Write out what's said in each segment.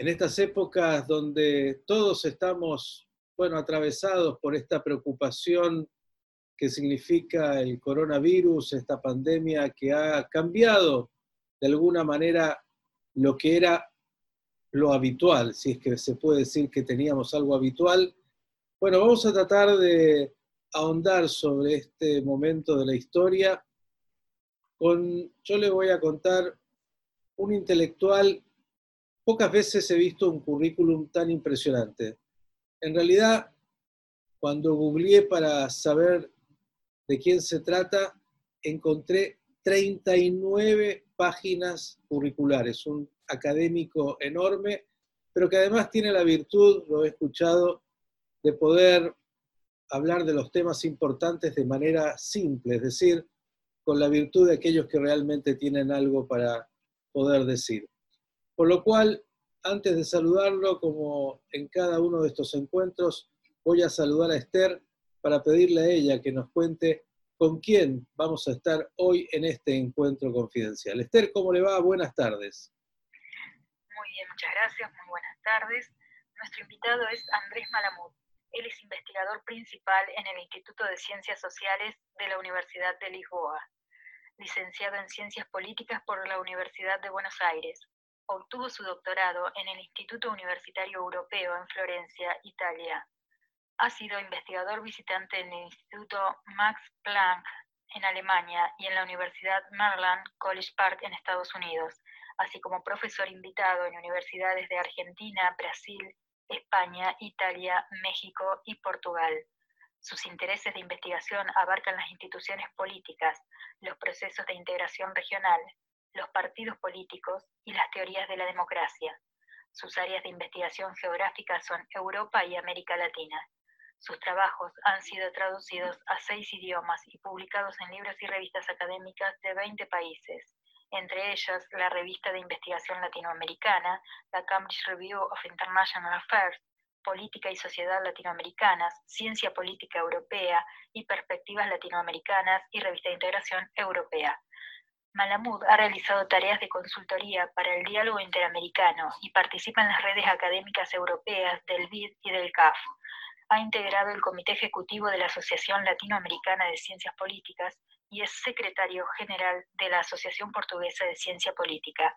en estas épocas donde todos estamos, bueno, atravesados por esta preocupación que significa el coronavirus, esta pandemia que ha cambiado de alguna manera lo que era lo habitual, si es que se puede decir que teníamos algo habitual. Bueno, vamos a tratar de ahondar sobre este momento de la historia con, yo le voy a contar, un intelectual, pocas veces he visto un currículum tan impresionante. En realidad, cuando googleé para saber de quién se trata, encontré 39 páginas curriculares, un académico enorme, pero que además tiene la virtud, lo he escuchado, de poder hablar de los temas importantes de manera simple, es decir, con la virtud de aquellos que realmente tienen algo para poder decir. Por lo cual, antes de saludarlo, como en cada uno de estos encuentros, voy a saludar a Esther para pedirle a ella que nos cuente con quién vamos a estar hoy en este encuentro confidencial. Esther, ¿cómo le va? Buenas tardes. Muy bien, muchas gracias, muy buenas tardes. Nuestro invitado es Andrés Malamud. Él es investigador principal en el Instituto de Ciencias Sociales de la Universidad de Lisboa, licenciado en Ciencias Políticas por la Universidad de Buenos Aires. Obtuvo su doctorado en el Instituto Universitario Europeo en Florencia, Italia, ha sido investigador visitante en el Instituto Max Planck en Alemania y en la Universidad Maryland College Park en Estados Unidos, así como profesor invitado en universidades de Argentina, Brasil, España, Italia, México y Portugal. Sus intereses de investigación abarcan las instituciones políticas, los procesos de integración regional, los partidos políticos y las teorías de la democracia. Sus áreas de investigación geográfica son Europa y América Latina. Sus trabajos han sido traducidos a seis idiomas y publicados en libros y revistas académicas de 20 países, entre ellas la Revista de Investigación Latinoamericana, la Cambridge Review of International Affairs, Política y Sociedad Latinoamericanas, Ciencia Política Europea y Perspectivas Latinoamericanas y Revista de Integración Europea. Malamud ha realizado tareas de consultoría para el diálogo interamericano y participa en las redes académicas europeas del BID y del CAF ha integrado el Comité Ejecutivo de la Asociación Latinoamericana de Ciencias Políticas y es secretario general de la Asociación Portuguesa de Ciencia Política.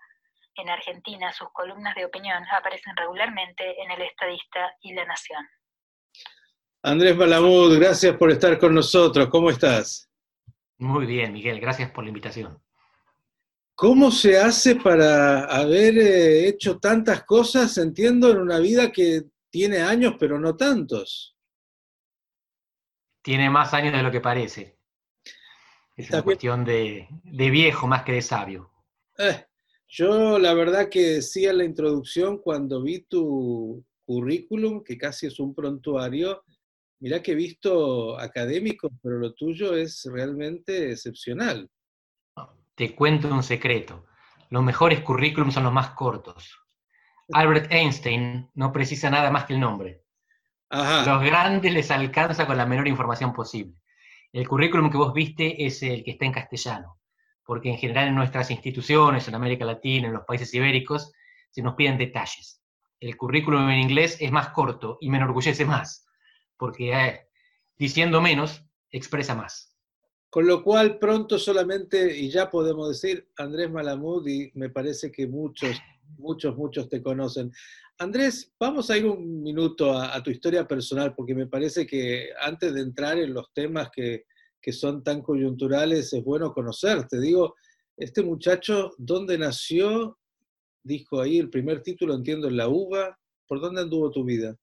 En Argentina, sus columnas de opinión aparecen regularmente en El Estadista y La Nación. Andrés Balamud, gracias por estar con nosotros. ¿Cómo estás? Muy bien, Miguel, gracias por la invitación. ¿Cómo se hace para haber eh, hecho tantas cosas, entiendo, en una vida que tiene años, pero no tantos. Tiene más años de lo que parece. Es una cuestión de, viejo más que de sabio. Eh, yo la verdad que decía en la introducción cuando vi tu currículum, que casi es un prontuario, mirá que he visto académicos, pero lo tuyo es realmente excepcional. Te cuento un secreto. Los mejores currículums son los más cortos. Albert Einstein no precisa nada más que el nombre. Los grandes les alcanza con la menor información posible. El currículum que vos viste es el que está en castellano, porque en general en nuestras instituciones, en América Latina, en los países ibéricos, se nos piden detalles. El currículum en inglés es más corto y me enorgullece más, porque eh, diciendo menos, expresa más. Con lo cual, pronto solamente, y ya podemos decir, Andrés Malamud, y me parece que muchos muchos, muchos te conocen. Andrés, vamos a ir un minuto a, tu historia personal, porque me parece que antes de entrar en los temas que, son tan coyunturales, es bueno conocerte. Digo, este muchacho, ¿dónde nació? Dijo ahí el primer título, entiendo, en la UBA. ¿Por dónde anduvo tu vida?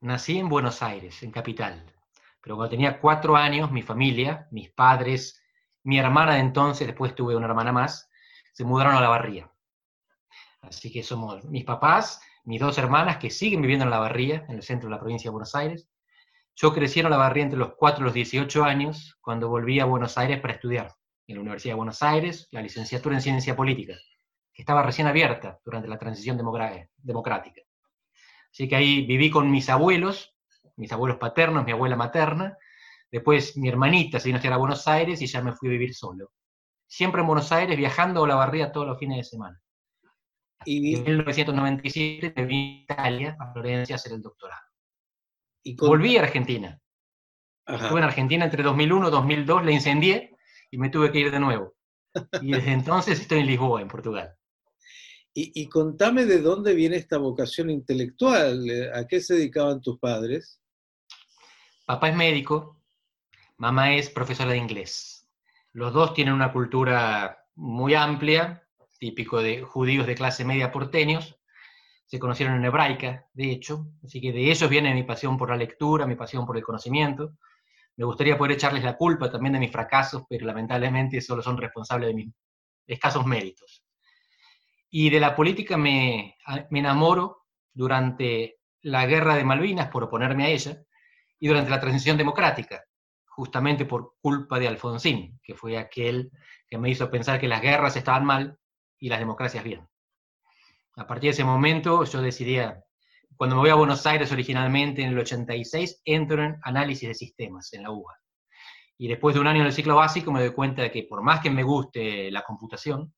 Nací en Buenos Aires, en capital. Pero cuando tenía cuatro años, mi familia, mis padres, mi hermana de entonces, después tuve una hermana más, se mudaron a la barría. Así que somos mis papás, mis dos hermanas que siguen viviendo en La Barría, en el centro de la provincia de Buenos Aires. Yo crecí en La Barría entre los 4 y los 18 años, cuando volví a Buenos Aires para estudiar en la Universidad de Buenos Aires la licenciatura en Ciencia Política, que estaba recién abierta durante la transición democrática. Así que ahí viví con mis abuelos, mis abuelos paternos, mi abuela materna, después mi hermanita se vino a a Buenos Aires y ya me fui a vivir solo. Siempre en Buenos Aires, viajando a La Barría todos los fines de semana. Y en 1997 me vine a Italia, a Florencia, a hacer el doctorado. Y Volví a Argentina. Estuve en Argentina entre 2001 y 2002, la incendié y me tuve que ir de nuevo. Y desde entonces estoy en Lisboa, en Portugal. Y, contame de dónde viene esta vocación intelectual, ¿a qué se dedicaban tus padres? Papá es médico, mamá es profesora de inglés. Los dos tienen una cultura muy amplia, típico de judíos de clase media porteños. Se conocieron en hebraica, de hecho, así que de ellos viene mi pasión por la lectura, mi pasión por el conocimiento. Me gustaría poder echarles la culpa también de mis fracasos, pero lamentablemente solo son responsables de mis escasos méritos. Y de la política me, me enamoro durante la guerra de Malvinas, por oponerme a ella, y durante la transición democrática, justamente por culpa de Alfonsín, que fue aquel que me hizo pensar que las guerras estaban mal y las democracias bien. A partir de ese momento yo decidía, cuando me voy a Buenos Aires originalmente en el 86, entro en análisis de sistemas en la UBA. Y después de un año en el ciclo básico me doy cuenta de que por más que me guste la computación,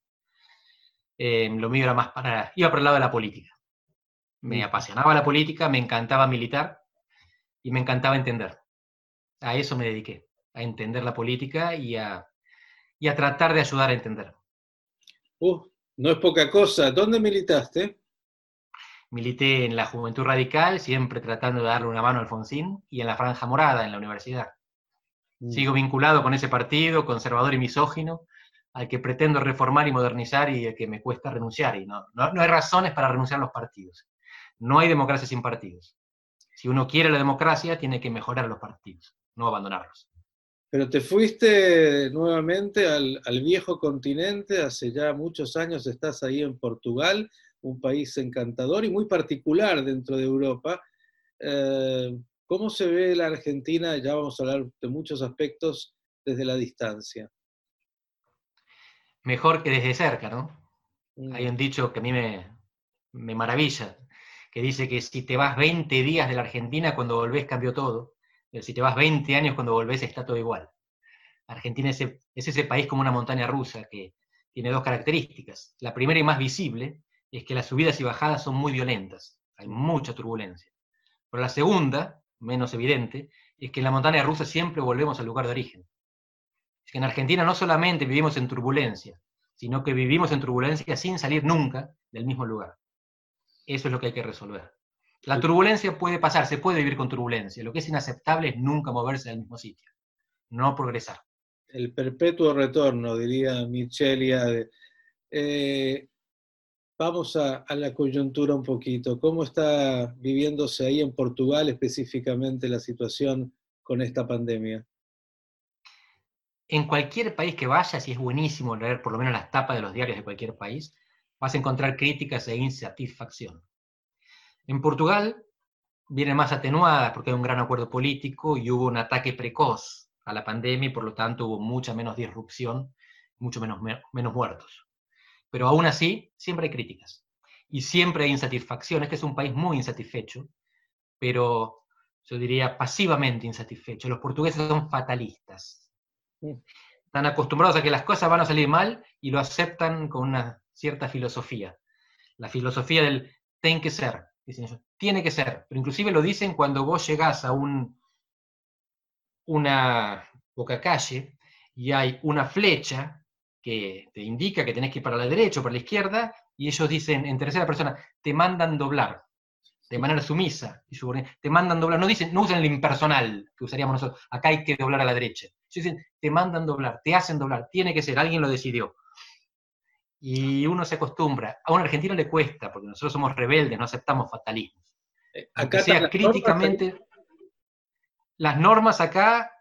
eh, lo mío era más para, iba por el lado de la política. Me mm. apasionaba la política, me encantaba militar y me encantaba entender. A eso me dediqué, a entender la política y a, y a tratar de ayudar a entender. Uh, no es poca cosa. ¿Dónde militaste? Milité en la Juventud Radical, siempre tratando de darle una mano a Alfonsín, y en la Franja Morada, en la universidad. Mm. Sigo vinculado con ese partido conservador y misógino, al que pretendo reformar y modernizar y al que me cuesta renunciar. Y no, no, hay razones para renunciar a los partidos. No hay democracia sin partidos. Si uno quiere la democracia, tiene que mejorar los partidos, no abandonarlos. Pero te fuiste nuevamente al, viejo continente, hace ya muchos años estás ahí en Portugal, un país encantador y muy particular dentro de Europa. Eh, ¿Cómo se ve la Argentina? Ya vamos a hablar de muchos aspectos desde la distancia mejor que desde cerca, ¿no? Mm. Hay un dicho que a mí me, maravilla, que dice que si te vas 20 días de la Argentina, cuando volvés cambió todo. Pero si te vas 20 años, cuando volvés está todo igual. Argentina es, es ese país como una montaña rusa que tiene dos características. La primera y más visible es que las subidas y bajadas son muy violentas, hay mucha turbulencia. Pero la segunda, menos evidente, es que en la montaña rusa siempre volvemos al lugar de origen que en Argentina no solamente vivimos en turbulencia, sino que vivimos en turbulencia sin salir nunca del mismo lugar. Eso es lo que hay que resolver. La turbulencia puede pasar, se puede vivir con turbulencia. Lo que es inaceptable es nunca moverse del mismo sitio, no progresar. El perpetuo retorno, diría Michelia. Eh, vamos a, a, la coyuntura un poquito. ¿Cómo está viviéndose ahí en Portugal específicamente la situación con esta pandemia? en cualquier país que vayas, y es buenísimo leer por lo menos las tapas de los diarios de cualquier país, vas a encontrar críticas e insatisfacción. En Portugal viene más atenuada porque hay un gran acuerdo político y hubo un ataque precoz a la pandemia y por lo tanto hubo mucha menos disrupción, mucho menos, menos muertos. Pero aún así, siempre hay críticas y siempre hay insatisfacción. Este es un país muy insatisfecho, pero yo diría pasivamente insatisfecho. Los portugueses son fatalistas están acostumbrados a que las cosas van a salir mal y lo aceptan con una cierta filosofía. La filosofía del ten que ser, tiene que ser, pero inclusive lo dicen cuando vos llegás a un, una boca calle y hay una flecha que te indica que tenés que ir para la derecha o para la izquierda, y ellos dicen en tercera persona, te mandan doblar de manera sumisa y te mandan doblar, no dicen, no usan el impersonal que usaríamos nosotros, acá hay que doblar a la derecha. Ellos dicen, te mandan doblar, te hacen doblar, tiene que ser, alguien lo decidió. Y uno se acostumbra. A un argentino le cuesta, porque nosotros somos rebeldes, no aceptamos fatalismos. Eh, acá sea críticamente, las normas acá,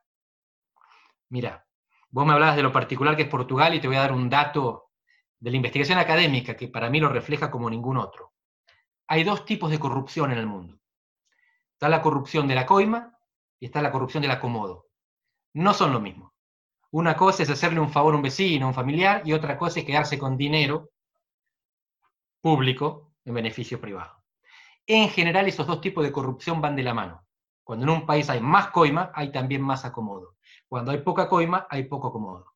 mira, vos me hablabas de lo particular que es Portugal y te voy a dar un dato de la investigación académica que para mí lo refleja como ningún otro hay dos tipos de corrupción en el mundo. Está la corrupción de la coima y está la corrupción del acomodo. No son lo mismo. Una cosa es hacerle un favor a un vecino, a un familiar, y otra cosa es quedarse con dinero público en beneficio privado. En general, esos dos tipos de corrupción van de la mano. Cuando en un país hay más coima, hay también más acomodo. Cuando hay poca coima, hay poco acomodo.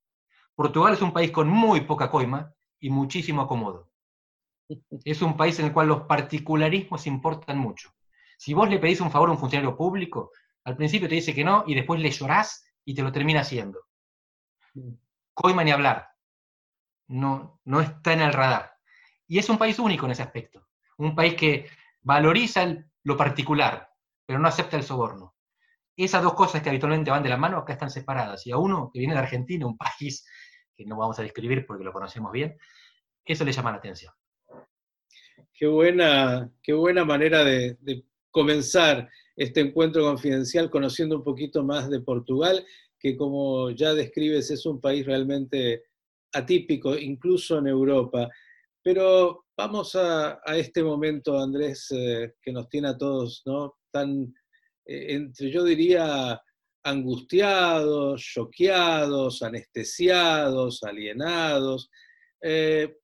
Portugal es un país con muy poca coima y muchísimo acomodo. Es un país en el cual los particularismos importan mucho. Si vos le pedís un favor a un funcionario público, al principio te dice que no y después le llorás y te lo termina haciendo. Coima ni hablar. No, no está en el radar. Y es un país único en ese aspecto. Un país que valoriza lo particular, pero no acepta el soborno. Esas dos cosas que habitualmente van de la mano acá están separadas. Y a uno que viene de Argentina, un país que no vamos a describir porque lo conocemos bien, eso le llama la atención. Qué buena, qué buena manera de, comenzar este encuentro confidencial conociendo un poquito más de Portugal, que como ya describes es un país realmente atípico, incluso en Europa. Pero vamos a, este momento, Andrés, eh, que nos tiene a todos ¿no? tan, eh, entre yo diría, angustiados, choqueados, anestesiados, alienados. Eh,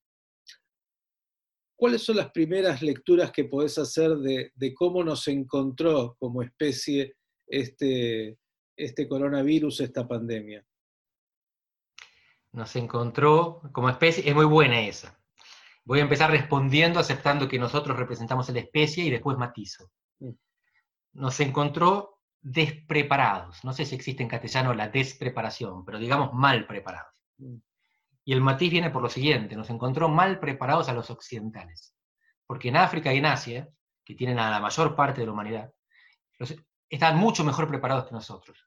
¿Cuáles son las primeras lecturas que podés hacer de, cómo nos encontró como especie este, este coronavirus, esta pandemia? Nos encontró como especie, es muy buena esa. Voy a empezar respondiendo, aceptando que nosotros representamos a la especie y después matizo. Mm. Nos encontró despreparados. No sé si existe en castellano la despreparación, pero digamos mal preparados. Mm. Y el matiz viene por lo siguiente, nos encontró mal preparados a los occidentales. Porque en África y en Asia, que tienen a la mayor parte de la humanidad, están mucho mejor preparados que nosotros.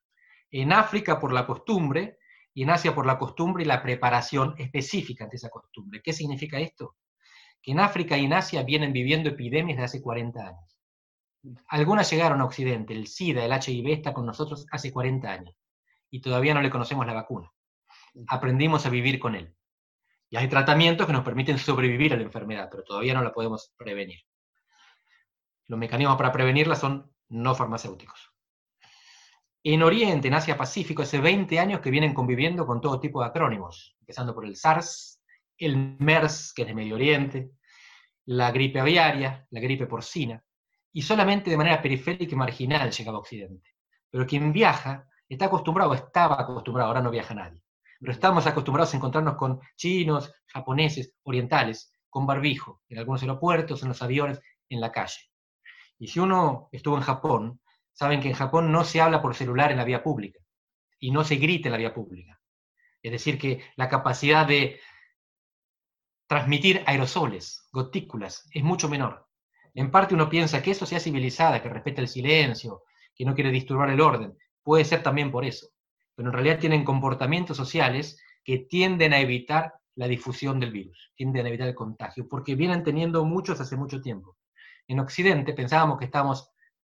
En África por la costumbre y en Asia por la costumbre y la preparación específica ante esa costumbre. ¿Qué significa esto? Que en África y en Asia vienen viviendo epidemias de hace 40 años. Algunas llegaron a Occidente, el SIDA, el HIV está con nosotros hace 40 años y todavía no le conocemos la vacuna aprendimos a vivir con él. Y hay tratamientos que nos permiten sobrevivir a la enfermedad, pero todavía no la podemos prevenir. Los mecanismos para prevenirla son no farmacéuticos. En Oriente, en Asia Pacífico, hace 20 años que vienen conviviendo con todo tipo de acrónimos, empezando por el SARS, el MERS, que es de Medio Oriente, la gripe aviaria, la gripe porcina, y solamente de manera periférica y marginal llegaba a Occidente. Pero quien viaja está acostumbrado, estaba acostumbrado, ahora no viaja nadie, pero estamos acostumbrados a encontrarnos con chinos, japoneses, orientales, con barbijo, en algunos aeropuertos, en los aviones, en la calle. Y si uno estuvo en Japón, saben que en Japón no se habla por celular en la vía pública y no se grita en la vía pública. Es decir, que la capacidad de transmitir aerosoles, gotículas, es mucho menor. En parte uno piensa que eso sea civilizada, que respeta el silencio, que no quiere disturbar el orden. Puede ser también por eso pero en realidad tienen comportamientos sociales que tienden a evitar la difusión del virus, tienden a evitar el contagio, porque vienen teniendo muchos hace mucho tiempo. En Occidente pensábamos que estábamos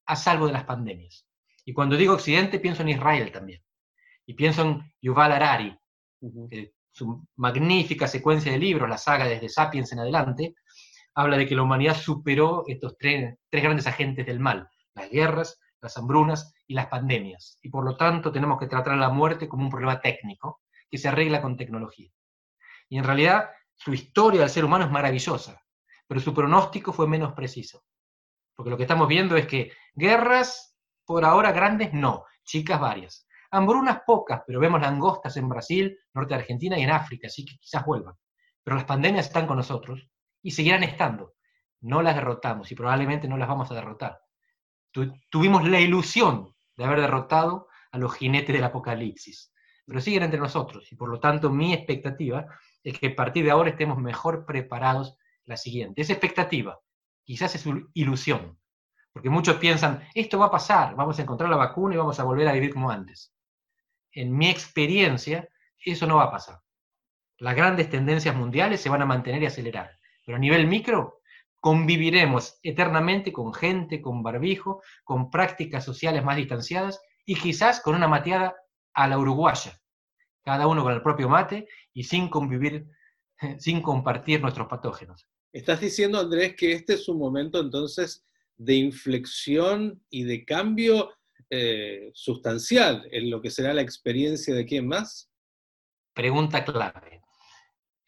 a salvo de las pandemias. Y cuando digo Occidente pienso en Israel también. Y pienso en Yuval Harari, su magnífica secuencia de libros, la saga desde Sapiens en adelante, habla de que la humanidad superó estos tres, tres grandes agentes del mal, las guerras, las hambrunas y las pandemias. Y por lo tanto tenemos que tratar a la muerte como un problema técnico que se arregla con tecnología. Y en realidad su historia del ser humano es maravillosa, pero su pronóstico fue menos preciso. Porque lo que estamos viendo es que guerras, por ahora grandes, no, chicas varias. Hambrunas pocas, pero vemos langostas en Brasil, norte de Argentina y en África, así que quizás vuelvan. Pero las pandemias están con nosotros y seguirán estando. No las derrotamos y probablemente no las vamos a derrotar tuvimos la ilusión de haber derrotado a los jinetes del apocalipsis, pero siguen entre nosotros y por lo tanto mi expectativa es que a partir de ahora estemos mejor preparados la siguiente. Esa expectativa quizás es ilusión, porque muchos piensan, esto va a pasar, vamos a encontrar la vacuna y vamos a volver a vivir como antes. En mi experiencia, eso no va a pasar. Las grandes tendencias mundiales se van a mantener y acelerar, pero a nivel micro conviviremos eternamente con gente, con barbijo, con prácticas sociales más distanciadas y quizás con una mateada a la uruguaya, cada uno con el propio mate y sin convivir, sin compartir nuestros patógenos. Estás diciendo, Andrés, que este es un momento entonces de inflexión y de cambio eh, sustancial en lo que será la experiencia de quién más? Pregunta clave.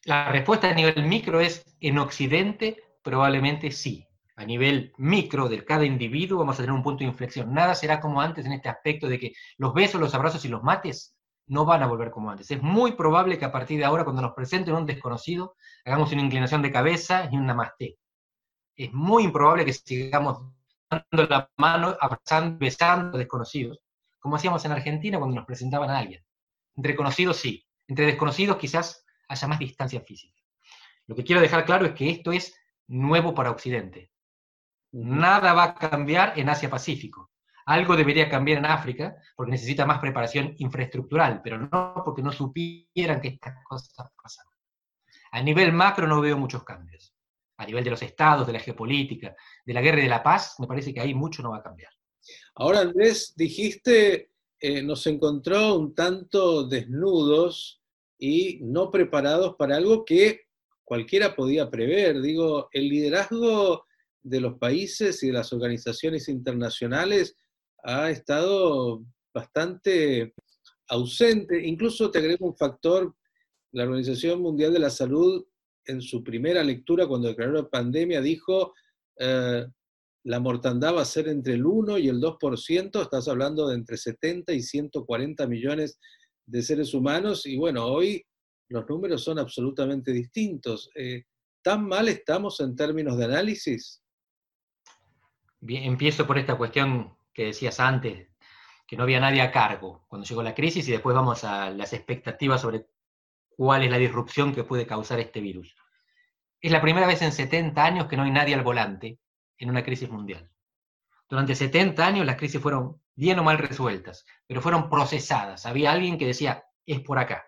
La respuesta a nivel micro es, en Occidente Probablemente sí. A nivel micro de cada individuo vamos a tener un punto de inflexión. Nada será como antes en este aspecto de que los besos, los abrazos y los mates no van a volver como antes. Es muy probable que a partir de ahora, cuando nos presenten un desconocido, hagamos una inclinación de cabeza y un namaste. Es muy improbable que sigamos dando la mano, abrazando, besando a desconocidos, como hacíamos en Argentina cuando nos presentaban a alguien. Entre conocidos sí, entre desconocidos quizás haya más distancia física. Lo que quiero dejar claro es que esto es nuevo para Occidente. Nada va a cambiar en Asia-Pacífico. Algo debería cambiar en África porque necesita más preparación infraestructural, pero no porque no supieran que estas cosas pasan. A nivel macro no veo muchos cambios. A nivel de los estados, de la geopolítica, de la guerra y de la paz, me parece que ahí mucho no va a cambiar. Ahora, Andrés, dijiste, eh, nos encontró un tanto desnudos y no preparados para algo que cualquiera podía prever. Digo, el liderazgo de los países y de las organizaciones internacionales ha estado bastante ausente. Incluso te agrego un factor, la Organización Mundial de la Salud en su primera lectura, cuando declaró la pandemia, dijo, eh, la mortandad va a ser entre el 1 y el 2%, estás hablando de entre 70 y 140 millones de seres humanos, y bueno, hoy los números son absolutamente distintos. Eh, ¿Tan mal estamos en términos de análisis? Bien, empiezo por esta cuestión que decías antes, que no había nadie a cargo cuando llegó la crisis y después vamos a las expectativas sobre cuál es la disrupción que puede causar este virus. Es la primera vez en 70 años que no hay nadie al volante en una crisis mundial. Durante 70 años las crisis fueron bien o mal resueltas, pero fueron procesadas. Había alguien que decía, es por acá.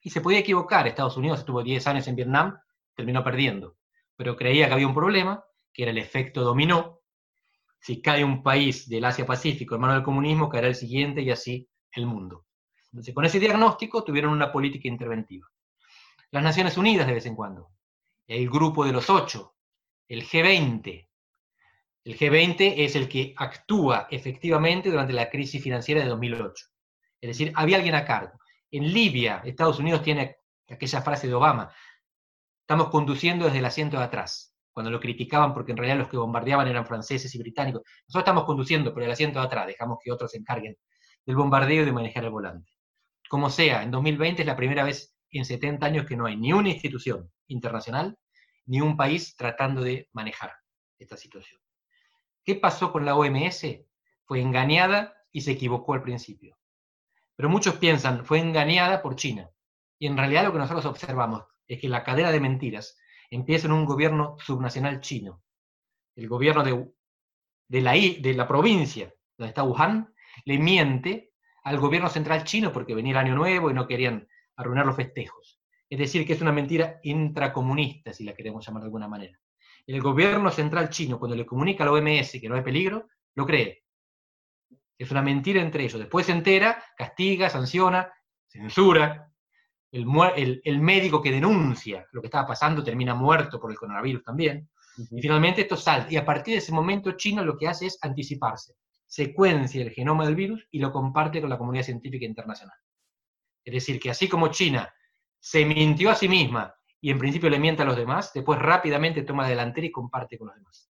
Y se podía equivocar. Estados Unidos estuvo 10 años en Vietnam, terminó perdiendo, pero creía que había un problema, que era el efecto dominó, si cae un país del Asia-Pacífico en manos del comunismo, caerá el siguiente y así el mundo. Entonces, con ese diagnóstico tuvieron una política interventiva. Las Naciones Unidas de vez en cuando, el grupo de los ocho, el G20. El G20 es el que actúa efectivamente durante la crisis financiera de 2008. Es decir, había alguien a cargo. En Libia, Estados Unidos tiene aquella frase de Obama, estamos conduciendo desde el asiento de atrás cuando lo criticaban porque en realidad los que bombardeaban eran franceses y británicos. Nosotros estamos conduciendo por el asiento de atrás, dejamos que otros se encarguen del bombardeo y de manejar el volante. Como sea, en 2020 es la primera vez en 70 años que no hay ni una institución internacional ni un país tratando de manejar esta situación. ¿Qué pasó con la OMS? Fue engañada y se equivocó al principio. Pero muchos piensan, fue engañada por China. Y en realidad lo que nosotros observamos es que la cadena de mentiras empieza en un gobierno subnacional chino. El gobierno de, la, provincia donde está Wuhan le miente al gobierno central chino porque venía el año nuevo y no querían arruinar los festejos. Es decir, que es una mentira intracomunista, si la queremos llamar de alguna manera. El gobierno central chino, cuando le comunica a la OMS que no hay peligro, lo cree. Es una mentira entre ellos. Después se entera, castiga, sanciona, censura, el, médico que denuncia lo que estaba pasando termina muerto por el coronavirus también. Y finalmente esto sale. Y a partir de ese momento China lo que hace es anticiparse. Secuencia el genoma del virus y lo comparte con la comunidad científica internacional. Es decir, que así como China se mintió a sí misma y en principio le miente a los demás, después rápidamente toma delantera y comparte con los demás.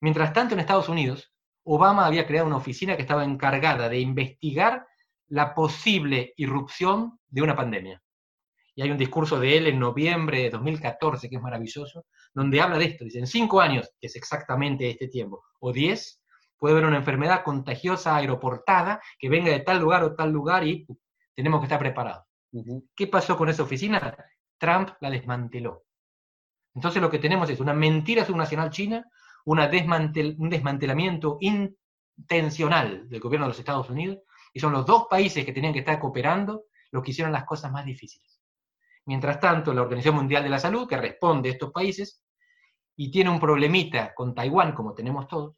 Mientras tanto, en Estados Unidos, Obama había creado una oficina que estaba encargada de investigar la posible irrupción de una pandemia y hay un discurso de él en noviembre de 2014 que es maravilloso, donde habla de esto, dice, en cinco años, que es exactamente este tiempo, o diez, puede haber una enfermedad contagiosa aeroportada que venga de tal lugar o tal lugar y tenemos que estar preparados. ¿Qué pasó con esa oficina? Trump la desmanteló. Entonces lo que tenemos es una mentira subnacional china, una un desmantelamiento intencional del gobierno de los Estados Unidos, y son los dos países que tenían que estar cooperando los que hicieron las cosas más difíciles. Mientras tanto, la Organización Mundial de la Salud, que responde a estos países, y tiene un problemita con Taiwán, como tenemos todos,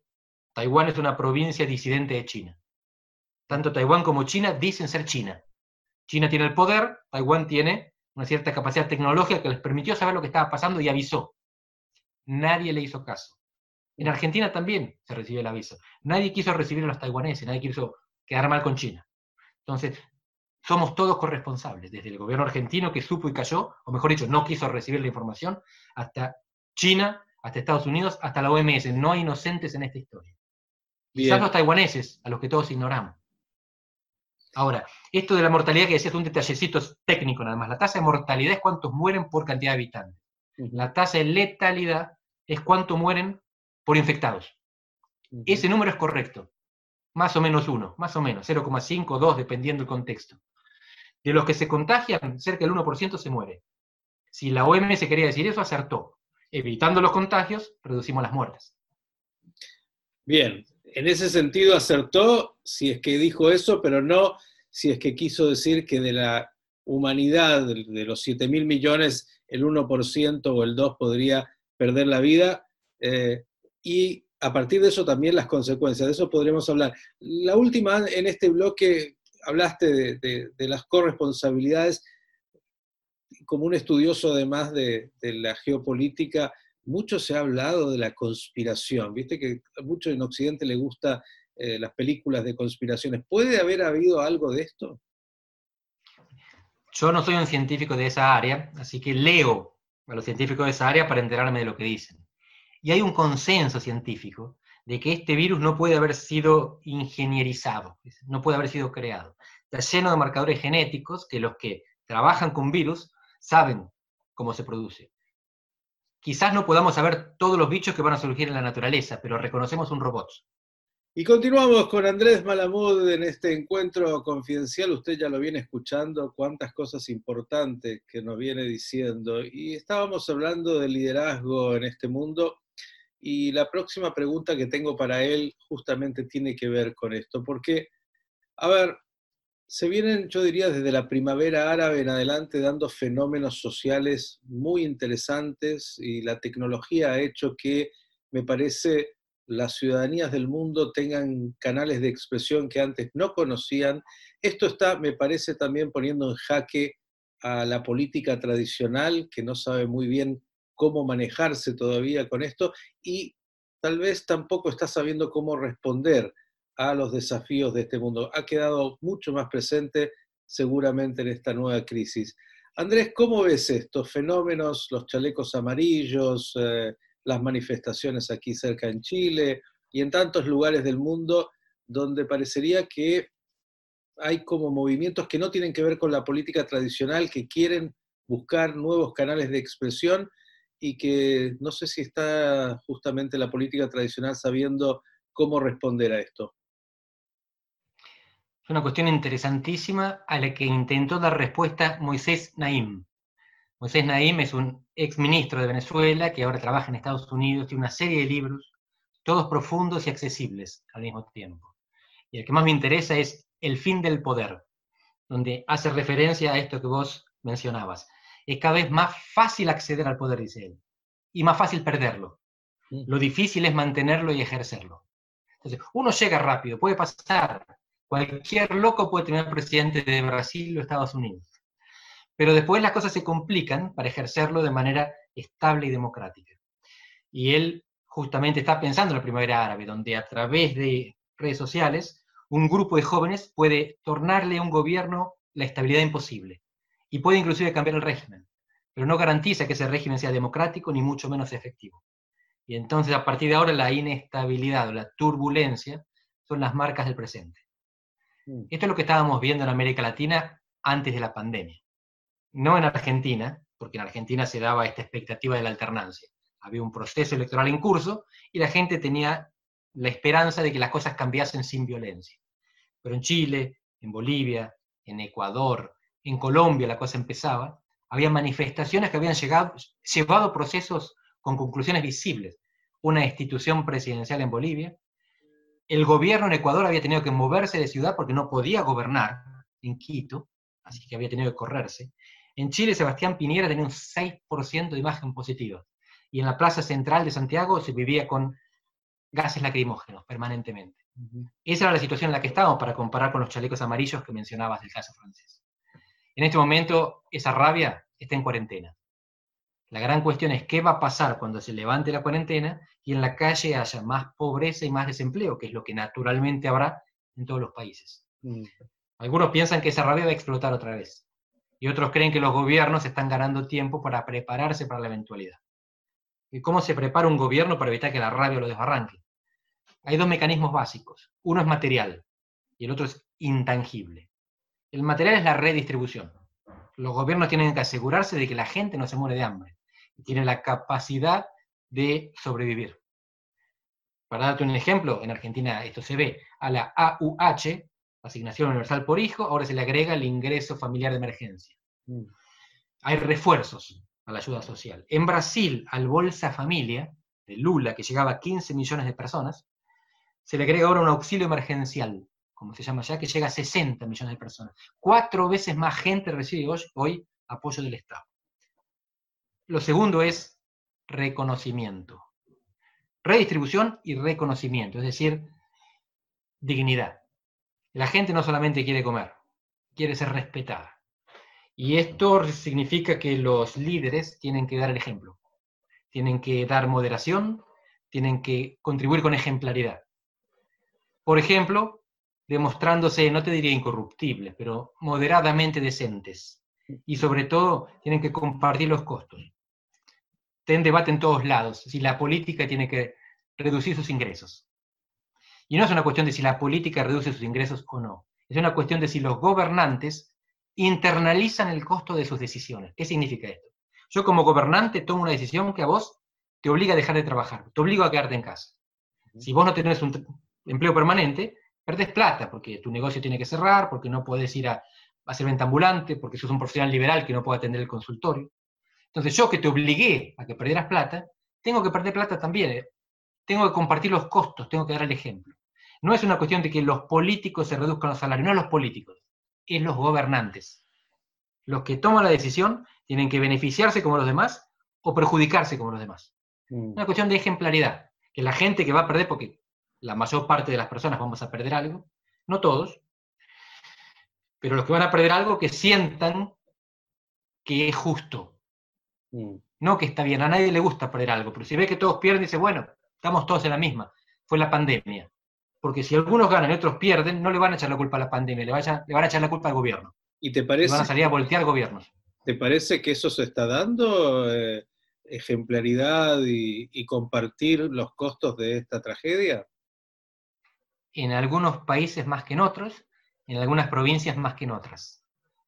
Taiwán es una provincia disidente de China. Tanto Taiwán como China dicen ser China. China tiene el poder, Taiwán tiene una cierta capacidad tecnológica que les permitió saber lo que estaba pasando y avisó. Nadie le hizo caso. En Argentina también se recibió el aviso. Nadie quiso recibir a los taiwaneses, nadie quiso quedar mal con China. Entonces, somos todos corresponsables, desde el gobierno argentino que supo y cayó, o mejor dicho, no quiso recibir la información, hasta China, hasta Estados Unidos, hasta la OMS. No hay inocentes en esta historia. Quizás los taiwaneses, a los que todos ignoramos. Ahora, esto de la mortalidad que decías, un detallecito técnico nada más. La tasa de mortalidad es cuántos mueren por cantidad de habitantes. La tasa de letalidad es cuánto mueren por infectados. Ese número es correcto. Más o menos uno, más o menos, 0,5, 2, dependiendo del contexto. De los que se contagian, cerca del 1% se muere. Si la OMS quería decir eso, acertó. Evitando los contagios, reducimos las muertes. Bien, en ese sentido acertó si es que dijo eso, pero no si es que quiso decir que de la humanidad, de los 7 mil millones, el 1% o el 2% podría perder la vida. Eh, y a partir de eso también las consecuencias, de eso podremos hablar. La última, en este bloque, hablaste de, las corresponsabilidades. Como un estudioso además de, la geopolítica, mucho se ha hablado de la conspiración, viste que mucho en Occidente le gusta eh, las películas de conspiraciones. ¿Puede haber habido algo de esto? Yo no soy un científico de esa área, así que leo a los científicos de esa área para enterarme de lo que dicen. Y hay un consenso científico de que este virus no puede haber sido ingenierizado, no puede haber sido creado. Está lleno de marcadores genéticos que los que trabajan con virus saben cómo se produce. Quizás no podamos saber todos los bichos que van a surgir en la naturaleza, pero reconocemos un robot. Y continuamos con Andrés Malamud en este encuentro confidencial. Usted ya lo viene escuchando, cuántas cosas importantes que nos viene diciendo. Y estábamos hablando de liderazgo en este mundo. Y la próxima pregunta que tengo para él justamente tiene que ver con esto. Porque, a ver, se vienen, yo diría, desde la primavera árabe en adelante dando fenómenos sociales muy interesantes y la tecnología ha hecho que, me parece, las ciudadanías del mundo tengan canales de expresión que antes no conocían. Esto está, me parece, también poniendo en jaque a la política tradicional, que no sabe muy bien cómo manejarse todavía con esto, y tal vez tampoco está sabiendo cómo responder a los desafíos de este mundo. Ha quedado mucho más presente seguramente en esta nueva crisis. Andrés, ¿cómo ves estos fenómenos, los chalecos amarillos, eh, las manifestaciones aquí cerca en Chile y en tantos lugares del mundo donde parecería que hay como movimientos que no tienen que ver con la política tradicional, que quieren buscar nuevos canales de expresión y que no sé si está justamente la política tradicional sabiendo cómo responder a esto. Es una cuestión interesantísima a la que intentó dar respuesta Moisés Naim. Moisés Naim es un ex ministro de Venezuela que ahora trabaja en Estados Unidos, tiene una serie de libros, todos profundos y accesibles al mismo tiempo. Y el que más me interesa es El fin del poder, donde hace referencia a esto que vos mencionabas. Es cada vez más fácil acceder al poder, dice él, y más fácil perderlo. Mm. Lo difícil es mantenerlo y ejercerlo. Entonces, uno llega rápido, puede pasar Cualquier loco puede tener presidente de Brasil o Estados Unidos. Pero después las cosas se complican para ejercerlo de manera estable y democrática. Y él justamente está pensando en la primavera árabe, donde a través de redes sociales un grupo de jóvenes puede tornarle a un gobierno la estabilidad imposible y puede inclusive cambiar el régimen, pero no garantiza que ese régimen sea democrático ni mucho menos efectivo. Y entonces a partir de ahora la inestabilidad o la turbulencia son las marcas del presente. Mm. Esto es lo que estábamos viendo en América Latina antes de la pandemia. No en Argentina, porque en Argentina se daba esta expectativa de la alternancia. Había un proceso electoral en curso y la gente tenía la esperanza de que las cosas cambiasen sin violencia. Pero en Chile, en Bolivia, en Ecuador, en Colombia la cosa empezaba, había manifestaciones que habían llegado, llevado procesos con conclusiones visibles. Una institución presidencial en Bolivia, el gobierno en Ecuador había tenido que moverse de ciudad porque no podía gobernar en Quito, así que había tenido que correrse. En Chile, Sebastián Piñera tenía un 6% de imagen positiva. Y en la plaza central de Santiago se vivía con gases lacrimógenos permanentemente. Esa era la situación en la que estábamos para comparar con los chalecos amarillos que mencionabas del caso francés. En este momento, esa rabia está en cuarentena. La gran cuestión es qué va a pasar cuando se levante la cuarentena y en la calle haya más pobreza y más desempleo, que es lo que naturalmente habrá en todos los países. Mm. Algunos piensan que esa rabia va a explotar otra vez y otros creen que los gobiernos están ganando tiempo para prepararse para la eventualidad. ¿Y cómo se prepara un gobierno para evitar que la rabia lo desbarranque? Hay dos mecanismos básicos. Uno es material y el otro es intangible. El material es la redistribución. Los gobiernos tienen que asegurarse de que la gente no se muere de hambre. Y tienen la capacidad de sobrevivir. Para darte un ejemplo, en Argentina esto se ve, a la AUH, Asignación Universal por Hijo, ahora se le agrega el ingreso familiar de emergencia. Mm. Hay refuerzos a la ayuda social. En Brasil, al Bolsa Familia, de Lula, que llegaba a 15 millones de personas, se le agrega ahora un auxilio emergencial, como se llama ya, que llega a 60 millones de personas. Cuatro veces más gente recibe hoy, hoy apoyo del Estado. Lo segundo es reconocimiento. Redistribución y reconocimiento, es decir, dignidad. La gente no solamente quiere comer, quiere ser respetada. Y esto significa que los líderes tienen que dar el ejemplo, tienen que dar moderación, tienen que contribuir con ejemplaridad. Por ejemplo, demostrándose, no te diría incorruptibles, pero moderadamente decentes. Y sobre todo, tienen que compartir los costos. Ten debate en todos lados, si la política tiene que reducir sus ingresos. Y no es una cuestión de si la política reduce sus ingresos o no. Es una cuestión de si los gobernantes internalizan el costo de sus decisiones. ¿Qué significa esto? Yo como gobernante tomo una decisión que a vos te obliga a dejar de trabajar, te obligo a quedarte en casa. Si vos no tenés un empleo permanente, perdés plata, porque tu negocio tiene que cerrar, porque no podés ir a, hacer venta ambulante, porque sos un profesional liberal que no puede atender el consultorio. Entonces yo que te obligué a que perdieras plata, tengo que perder plata también. ¿eh? Tengo que compartir los costos, tengo que dar el ejemplo. No es una cuestión de que los políticos se reduzcan los salarios, no los políticos, es los gobernantes. Los que toman la decisión tienen que beneficiarse como los demás o perjudicarse como los demás. Mm. Una cuestión de ejemplaridad, que la gente que va a perder, porque la mayor parte de las personas vamos a perder algo, no todos, pero los que van a perder algo que sientan que es justo. Mm. No que está bien, a nadie le gusta perder algo, pero si ve que todos pierden, dice, bueno, estamos todos en la misma. Fue la pandemia. Porque si algunos ganan y otros pierden, no le van a echar la culpa a la pandemia, le, le van a echar la culpa al gobierno. ¿Y te parece? van a salir a voltear gobiernos. ¿Te parece que eso se está dando? Eh, ejemplaridad y, compartir los costos de esta tragedia? En algunos países más que en otros, en algunas provincias más que en otras.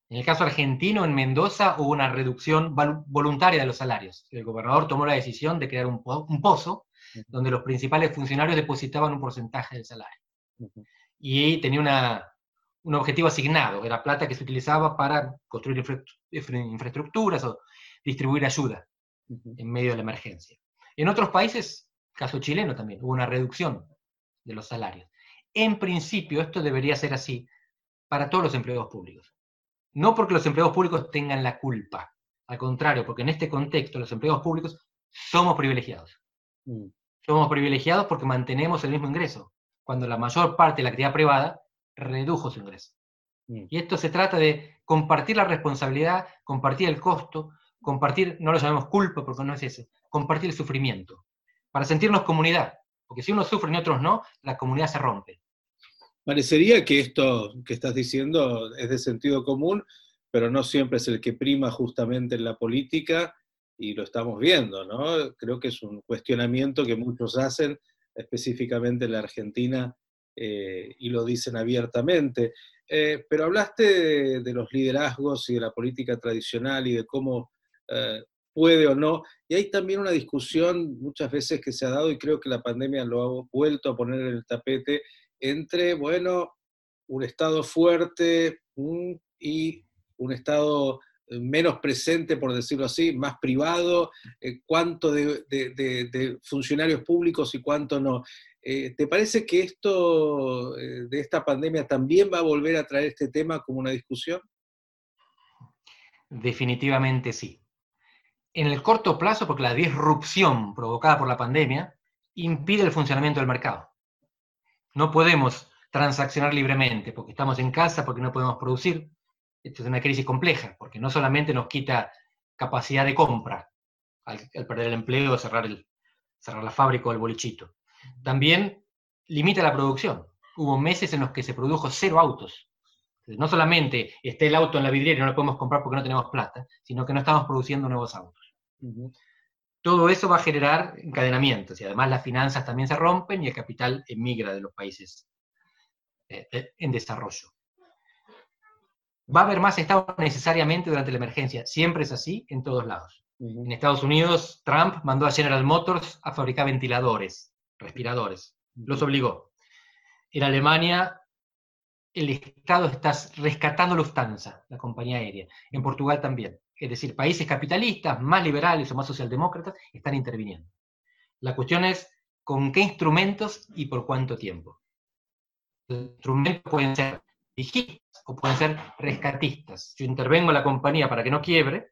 En el caso argentino, en Mendoza, hubo una reducción voluntaria de los salarios. El gobernador tomó la decisión de crear un, un pozo donde los principales funcionarios depositaban un porcentaje del salario. Y tenía una, un objetivo asignado, era plata que se utilizaba para construir infraestructuras o distribuir ayuda en medio de la emergencia. En otros países, caso chileno también, hubo una reducción de los salarios. En principio, esto debería ser así para todos los empleados públicos. No porque los empleados públicos tengan la culpa, al contrario, porque en este contexto los empleados públicos somos privilegiados. Mm. Somos privilegiados porque mantenemos el mismo ingreso, cuando la mayor parte de la actividad privada redujo su ingreso. Mm. Y esto se trata de compartir la responsabilidad, compartir el costo, compartir, no lo llamemos culpa porque no es ese, compartir el sufrimiento, para sentirnos comunidad, porque si unos sufren y otros no, la comunidad se rompe. Parecería que esto que estás diciendo es de sentido común, pero no siempre es el que prima justamente en la política y lo estamos viendo, ¿no? Creo que es un cuestionamiento que muchos hacen, específicamente en la Argentina, eh, y lo dicen abiertamente. Eh, pero hablaste de, los liderazgos y de la política tradicional y de cómo eh, puede o no, y hay también una discusión muchas veces que se ha dado, y creo que la pandemia lo ha vuelto a poner en el tapete, entre, bueno, un Estado fuerte mm, y un Estado menos presente, por decirlo así, más privado, eh, cuánto de, funcionarios públicos y cuánto no. Eh, ¿Te parece que esto eh, de esta pandemia también va a volver a traer este tema como una discusión? Definitivamente sí. En el corto plazo, porque la disrupción provocada por la pandemia impide el funcionamiento del mercado. No podemos transaccionar libremente porque estamos en casa, porque no podemos producir, esta es una crisis compleja, porque no solamente nos quita capacidad de compra al, perder el empleo, cerrar la fábrica o el bolichito, también limita la producción. Hubo meses en los que se produjo cero autos. No solamente está el auto en la vidriera y no lo podemos comprar porque no tenemos plata, sino que no estamos produciendo nuevos autos. Todo eso va a generar encadenamientos y además las finanzas también se rompen y el capital emigra de los países eh, eh, en desarrollo. va a haber más Estado necesariamente durante la emergencia. Siempre es así en todos lados. En Estados Unidos, Trump mandó a General Motors a fabricar ventiladores, respiradores. Los obligó. En Alemania, el Estado está rescatando Lufthansa, la compañía aérea. En Portugal también. Es decir, países capitalistas, más liberales o más socialdemócratas, están interviniendo. La cuestión es con qué instrumentos y por cuánto tiempo. Los instrumentos pueden ser vigilistas o pueden ser rescatistas. Yo intervengo en la compañía para que no quiebre,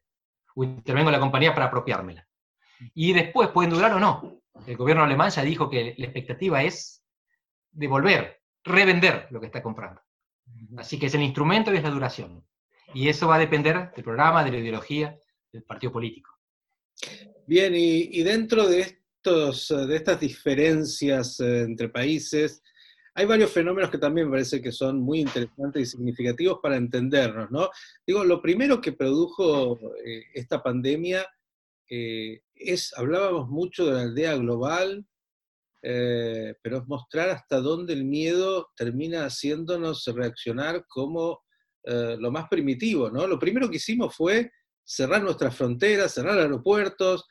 o intervengo en la compañía para apropiármela. Y después pueden durar o no. El gobierno alemán ya dijo que la expectativa es devolver, revender lo que está comprando. Así que es el instrumento y es la duración. Y eso va a depender del programa, de la ideología, del partido político. Bien, y, dentro de, estos, de estas diferencias eh, entre países, hay varios fenómenos que también me parece que son muy interesantes y significativos para entendernos, ¿no? Digo, lo primero que produjo eh, esta pandemia eh, es, hablábamos mucho de la aldea global, eh, pero es mostrar hasta dónde el miedo termina haciéndonos reaccionar como lo más primitivo, ¿no? Lo primero que hicimos fue cerrar nuestras fronteras, cerrar aeropuertos,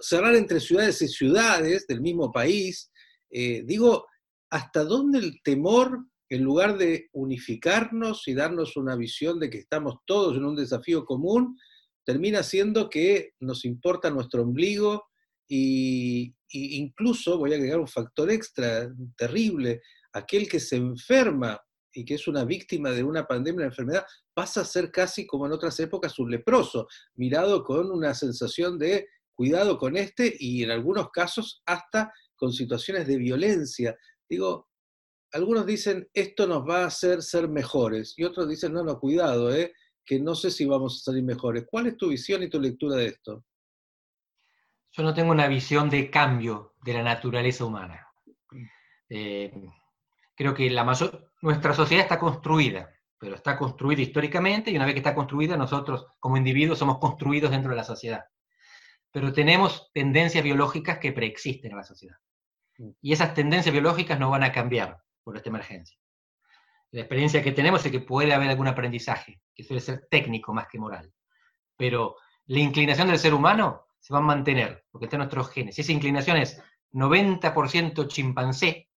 cerrar entre ciudades y ciudades del mismo país. digo, hasta dónde el temor, en lugar de unificarnos y darnos una visión de que estamos todos en un desafío común, termina siendo que nos importa nuestro ombligo e incluso, voy a agregar un factor extra terrible, aquel que se enferma y que es una víctima de una pandemia, una enfermedad, pasa a ser casi como en otras épocas un leproso, mirado con una sensación de cuidado con este y en algunos casos hasta con situaciones de violencia. Digo, algunos dicen, esto nos va a hacer ser mejores, y otros dicen, no, no, cuidado, eh, que no sé si vamos a salir mejores. ¿Cuál es tu visión y tu lectura de esto? Yo no tengo una visión de cambio de la naturaleza humana. Eh, creo que la mayor, nuestra sociedad está construida, pero está construida históricamente y una vez que está construida, nosotros como individuos somos construidos dentro de la sociedad. Pero tenemos tendencias biológicas que preexisten en la sociedad. Y esas tendencias biológicas no van a cambiar por esta emergencia. La experiencia que tenemos es que puede haber algún aprendizaje, que suele ser técnico más que moral. Pero la inclinación del ser humano se va a mantener, porque está en nuestros genes. Y esa inclinación es 90% chimpancé,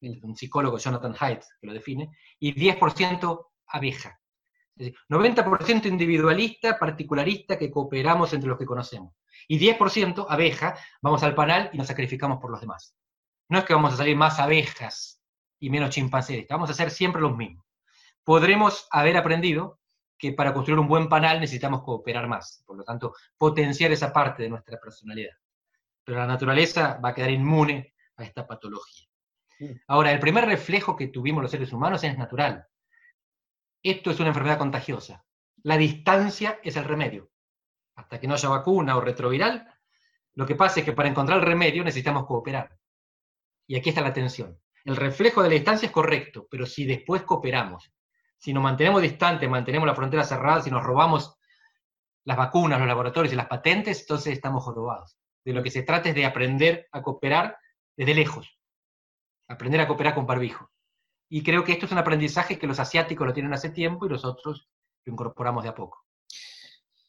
un psicólogo Jonathan Haidt que lo define, y 10% abeja. Es decir, 90% individualista, particularista, que cooperamos entre los que conocemos. Y 10% abeja, vamos al panal y nos sacrificamos por los demás. No es que vamos a salir más abejas y menos chimpancés, vamos a ser siempre los mismos. Podremos haber aprendido que para construir un buen panal necesitamos cooperar más, por lo tanto, potenciar esa parte de nuestra personalidad. Pero la naturaleza va a quedar inmune a esta patología. Ahora, el primer reflejo que tuvimos los seres humanos es natural. Esto es una enfermedad contagiosa. La distancia es el remedio. Hasta que no haya vacuna o retroviral, lo que pasa es que para encontrar el remedio necesitamos cooperar. Y aquí está la tensión. El reflejo de la distancia es correcto, pero si después cooperamos, si nos mantenemos distantes, mantenemos la frontera cerrada, si nos robamos las vacunas, los laboratorios y las patentes, entonces estamos robados. De lo que se trata es de aprender a cooperar desde lejos, aprender a cooperar con barbijo. Y creo que esto es un aprendizaje que los asiáticos lo tienen hace tiempo y nosotros lo incorporamos de a poco.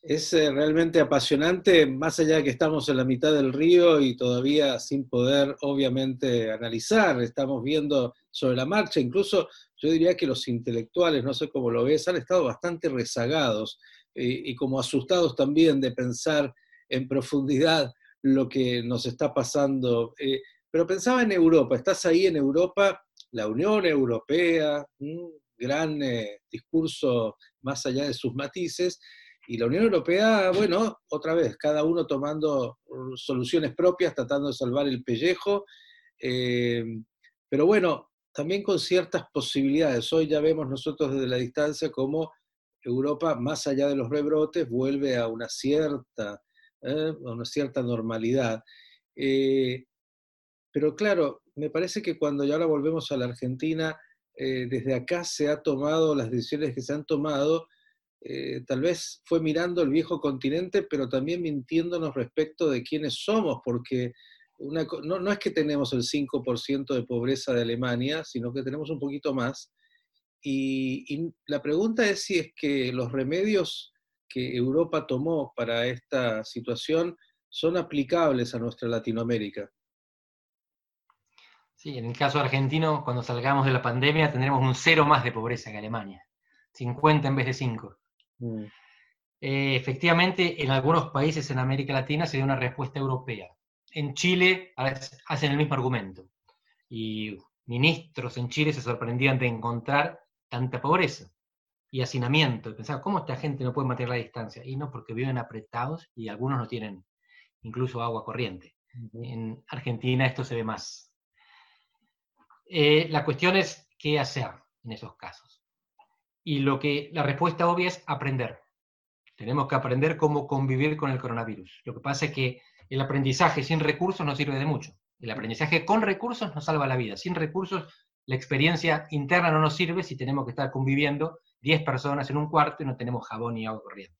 Es eh, realmente apasionante, más allá de que estamos en la mitad del río y todavía sin poder, obviamente, analizar, estamos viendo sobre la marcha, incluso yo diría que los intelectuales, no sé cómo lo ves, han estado bastante rezagados y, como asustados también de pensar en profundidad lo que nos está pasando. Eh, pero pensaba en Europa, estás ahí en Europa, la Unión Europea, un gran eh, discurso más allá de sus matices, y la Unión Europea, bueno, otra vez, cada uno tomando soluciones propias, tratando de salvar el pellejo, eh, pero bueno, también con ciertas posibilidades. Hoy ya vemos nosotros desde la distancia cómo Europa, más allá de los rebrotes, vuelve a una cierta, eh, una cierta normalidad. Pero claro, me parece que cuando ya ahora volvemos a la Argentina, desde acá se han tomado las decisiones que se han tomado, eh, tal vez fue mirando el viejo continente, pero también mintiéndonos respecto de quiénes somos, porque no, es que tenemos el 5% de pobreza de Alemania, sino que tenemos un poquito más. y, la pregunta es si es que los remedios que Europa tomó para esta situación son aplicables a nuestra Latinoamérica. Sí, en el caso argentino, cuando salgamos de la pandemia, tendremos un cero más de pobreza que Alemania. 50 en vez de 5. Mm. Eh, efectivamente, en algunos países en América Latina se dio una respuesta europea. En Chile hacen el mismo argumento. Y ministros en Chile se sorprendían de encontrar tanta pobreza y hacinamiento. Y pensaba, ¿cómo esta gente no puede mantener la distancia? Y no, porque viven apretados y algunos no tienen incluso agua corriente. En Argentina esto se ve más. Eh, la cuestión es qué hacer en esos casos. Y lo que la respuesta obvia es aprender. Tenemos que aprender cómo convivir con el coronavirus. Lo que pasa es que el aprendizaje sin recursos no sirve de mucho. El aprendizaje con recursos nos salva la vida. Sin recursos, la experiencia interna no nos sirve si tenemos que estar conviviendo 10 personas en un cuarto y no tenemos jabón ni agua corriente.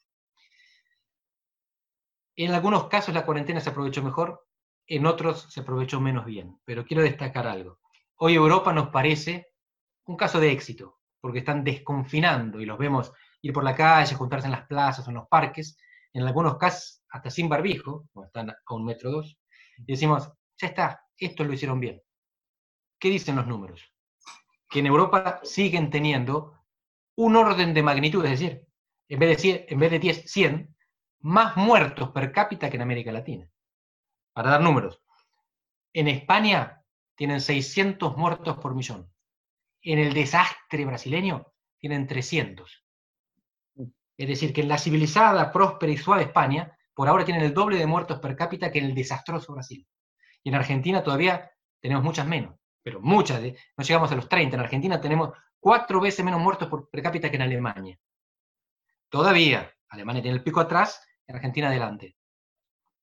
En algunos casos la cuarentena se aprovechó mejor, en otros se aprovechó menos bien. Pero quiero destacar algo. Hoy Europa nos parece un caso de éxito, porque están desconfinando y los vemos ir por la calle, juntarse en las plazas o en los parques, en algunos casos hasta sin barbijo, como están a un metro dos, y decimos, ya está, esto lo hicieron bien. ¿Qué dicen los números? Que en Europa siguen teniendo un orden de magnitud, es decir, en vez de, 100, en vez de 10, 100, más muertos per cápita que en América Latina. Para dar números, en España tienen 600 muertos por millón. En el desastre brasileño tienen 300. Es decir, que en la civilizada, próspera y suave España, por ahora tienen el doble de muertos per cápita que en el desastroso Brasil. Y en Argentina todavía tenemos muchas menos, pero muchas, no llegamos a los 30. En Argentina tenemos cuatro veces menos muertos por per cápita que en Alemania. Todavía, Alemania tiene el pico atrás, y Argentina adelante.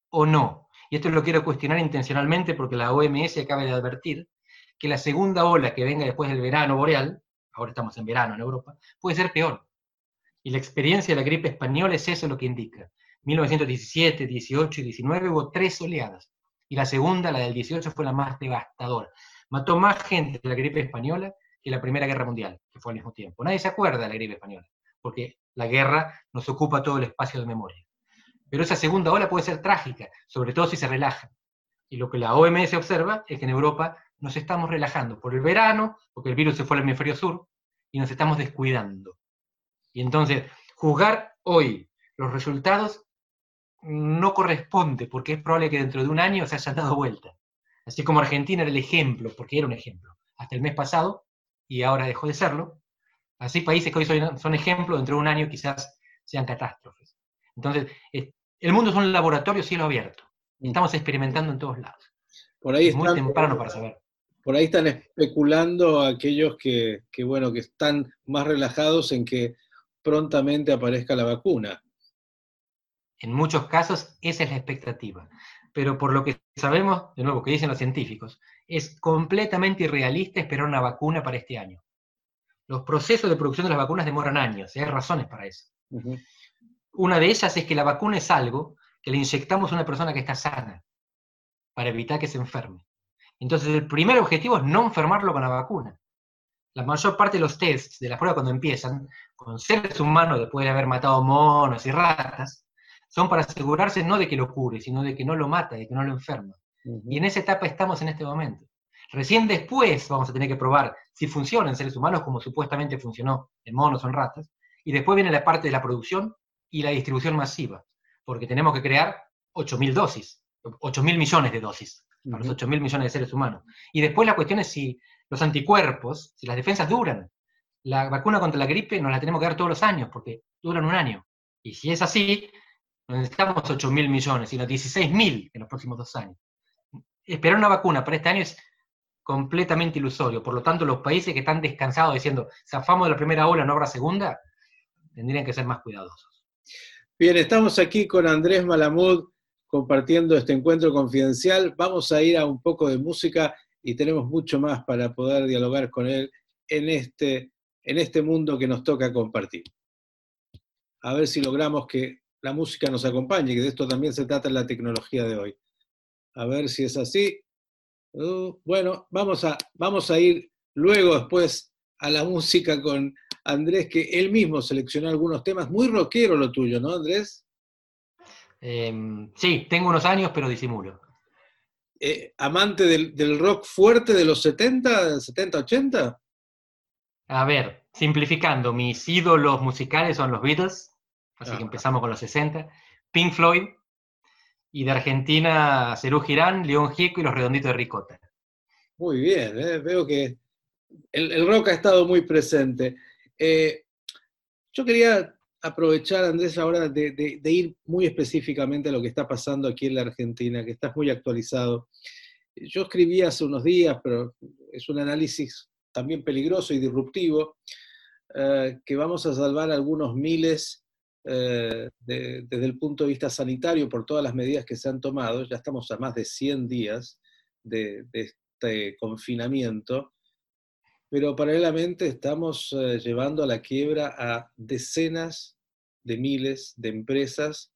¿O no? Y esto lo quiero cuestionar intencionalmente porque la OMS acaba de advertir que la segunda ola que venga después del verano boreal, ahora estamos en verano en Europa, puede ser peor. Y la experiencia de la gripe española es eso lo que indica. 1917, 18 y 19 hubo tres oleadas y la segunda, la del 18, fue la más devastadora. Mató más gente la gripe española que la Primera Guerra Mundial, que fue al mismo tiempo. Nadie se acuerda de la gripe española, porque la guerra nos ocupa todo el espacio de memoria. Pero esa segunda ola puede ser trágica, sobre todo si se relaja. Y lo que la OMS observa es que en Europa nos estamos relajando por el verano, porque el virus se fue al hemisferio sur, y nos estamos descuidando. Y entonces, juzgar hoy los resultados no corresponde, porque es probable que dentro de un año se haya dado vuelta. Así como Argentina era el ejemplo, porque era un ejemplo, hasta el mes pasado, y ahora dejó de serlo, así países que hoy son, ejemplos, dentro de un año quizás sean catástrofes. Entonces, el mundo es un laboratorio cielo abierto. Mm. Estamos experimentando en todos lados. Por ahí es muy temprano para saber. Por ahí están especulando aquellos que, que, bueno, que están más relajados en que prontamente aparezca la vacuna. En muchos casos esa es la expectativa. Pero por lo que sabemos, de nuevo, que dicen los científicos, es completamente irrealista esperar una vacuna para este año. Los procesos de producción de las vacunas demoran años, y hay razones para eso. Una de ellas es que la vacuna es algo que le inyectamos a una persona que está sana, para evitar que se enferme. Entonces el primer objetivo es no enfermarlo con la vacuna. La mayor parte de los tests de la prueba cuando empiezan, con seres humanos después de haber matado monos y ratas, son para asegurarse no de que lo cure, sino de que no lo mata, de que no lo enferma. Y en esa etapa estamos en este momento. Recién después vamos a tener que probar si funciona en seres humanos como supuestamente funcionó en monos o en ratas, y después viene la parte de la producción y la distribución masiva, porque tenemos que crear 8.000 dosis, 8.000 millones de dosis para los 8.000 millones de seres humanos. Y después la cuestión es si los anticuerpos, si las defensas duran. La vacuna contra la gripe nos la tenemos que dar todos los años, porque duran un año. Y si es así, necesitamos 8 mil millones, sino 16 mil en los próximos dos años. Esperar una vacuna para este año es completamente ilusorio. Por lo tanto, los países que están descansados diciendo, zafamos de la primera ola, no habrá segunda, tendrían que ser más cuidadosos. Bien, estamos aquí con Andrés Malamud compartiendo este encuentro confidencial. Vamos a ir a un poco de música y tenemos mucho más para poder dialogar con él en este, en este mundo que nos toca compartir. A ver si logramos que la música nos acompañe, que de esto también se trata en la tecnología de hoy. A ver si es así. Uh, bueno, vamos a, vamos a ir luego, después a la música con Andrés, que él mismo seleccionó algunos temas. Muy rockero lo tuyo, ¿no, Andrés? Em, sí, tengo unos años, pero disimulo. Eh, ¿Amante del, rock fuerte de los 70, 70, 80? A ver, simplificando, mis ídolos musicales son los Beatles, así que empezamos con los 60, Pink Floyd, y de Argentina, Cerú Girán, León Gieco y los Redonditos de Ricota. Muy bien, eh, veo que el, rock ha estado muy presente. Eh, yo quería aprovechar, Andrés, ahora de, ir muy específicamente a lo que está pasando aquí en la Argentina, que estás muy actualizado. Yo escribí hace unos días, pero es un análisis también peligroso y disruptivo, eh, que vamos a salvar algunos miles eh, desde el punto de vista sanitario por todas las medidas que se han tomado. Ya estamos a más de 100 días de, este confinamiento, pero paralelamente estamos eh, llevando a la quiebra a decenas de miles de empresas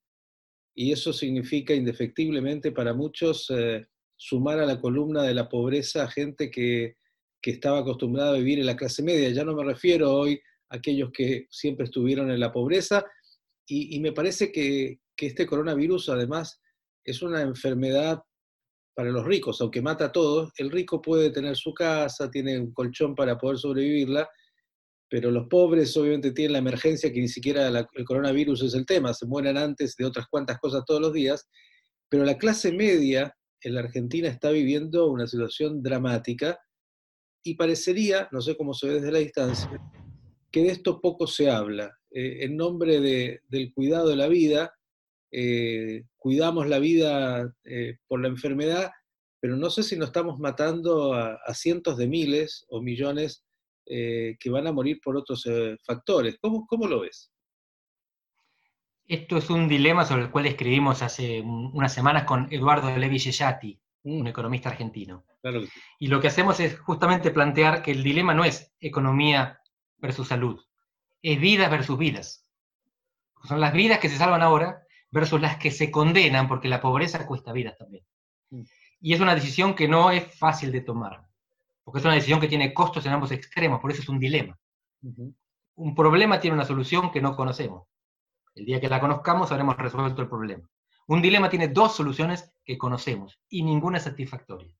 y eso significa indefectiblemente para muchos sumar a la columna de la pobreza a gente que que estaba acostumbrado a vivir en la clase media. Ya no me refiero hoy a aquellos que siempre estuvieron en la pobreza. Y, me parece que, este coronavirus además es una enfermedad para los ricos, aunque mata a todos. El rico puede tener su casa, tiene un colchón para poder sobrevivirla, pero los pobres obviamente tienen la emergencia que ni siquiera el coronavirus es el tema, se mueren antes de otras cuantas cosas todos los días, pero la clase media en la Argentina está viviendo una situación dramática y parecería, no sé cómo se ve desde la distancia, que de esto poco se habla. Eh, en nombre del cuidado de la vida, eh, cuidamos la vida eh, por la enfermedad, pero no sé si nos estamos matando a, cientos de miles o millones que van a morir por otros factores. ¿Cómo, ¿Cómo, lo ves? Esto es un dilema sobre el cual escribimos hace unas semanas con Eduardo Levi Yeyati, un economista argentino. Y lo que hacemos es justamente plantear que el dilema no es economía versus salud, es vidas versus vidas. Son las vidas que se salvan ahora versus las que se condenan porque la pobreza cuesta vidas también. Mm. Y es una decisión que no es fácil de tomar, porque es una decisión que tiene costos en ambos extremos, por eso es un dilema. Un problema tiene una solución que no conocemos. El día que la conozcamos habremos resuelto el problema. Un dilema tiene dos soluciones que conocemos y ninguna es satisfactoria.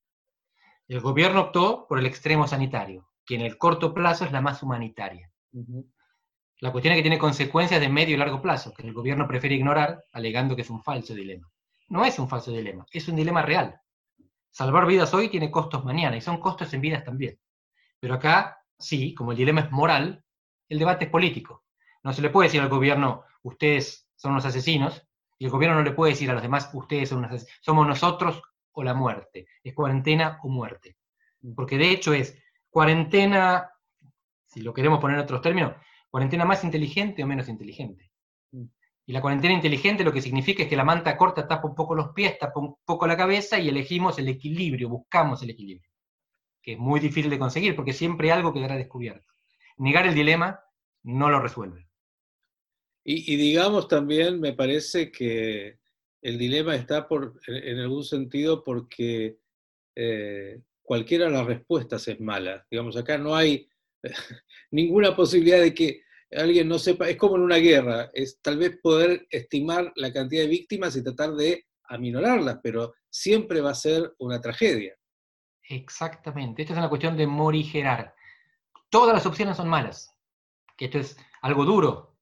El gobierno optó por el extremo sanitario, que en el corto plazo es la más humanitaria. La cuestión es que tiene consecuencias de medio y largo plazo, que el gobierno prefiere ignorar, alegando que es un falso dilema. No es un falso dilema, es un dilema real. Salvar vidas hoy tiene costos mañana, y son costos en vidas también. Pero acá, sí, como el dilema es moral, el debate es político. No se le puede decir al gobierno, ustedes son unos asesinos, y el gobierno no le puede decir a los demás, ustedes son unos asesinos. Somos nosotros o la muerte, es cuarentena o muerte. Porque de hecho es cuarentena, si lo queremos poner en otros términos, cuarentena más inteligente o menos inteligente. Mm. Y la cuarentena inteligente lo que significa es que la manta corta tapa un poco los pies, tapa un poco la cabeza y elegimos el equilibrio, buscamos el equilibrio, que es muy difícil de conseguir porque siempre algo quedará descubierto. Negar el dilema no lo resuelve. Y, y digamos también, me parece que el dilema está por, en algún sentido porque eh, cualquiera de las respuestas es mala. Digamos, acá no hay ninguna posibilidad de que alguien no sepa, es como en una guerra, es tal vez poder estimar la cantidad de víctimas y tratar de aminorarlas, pero siempre va a ser una tragedia. Exactamente, esta es una cuestión de morigerar. Todas las opciones son malas, que esto es algo duro,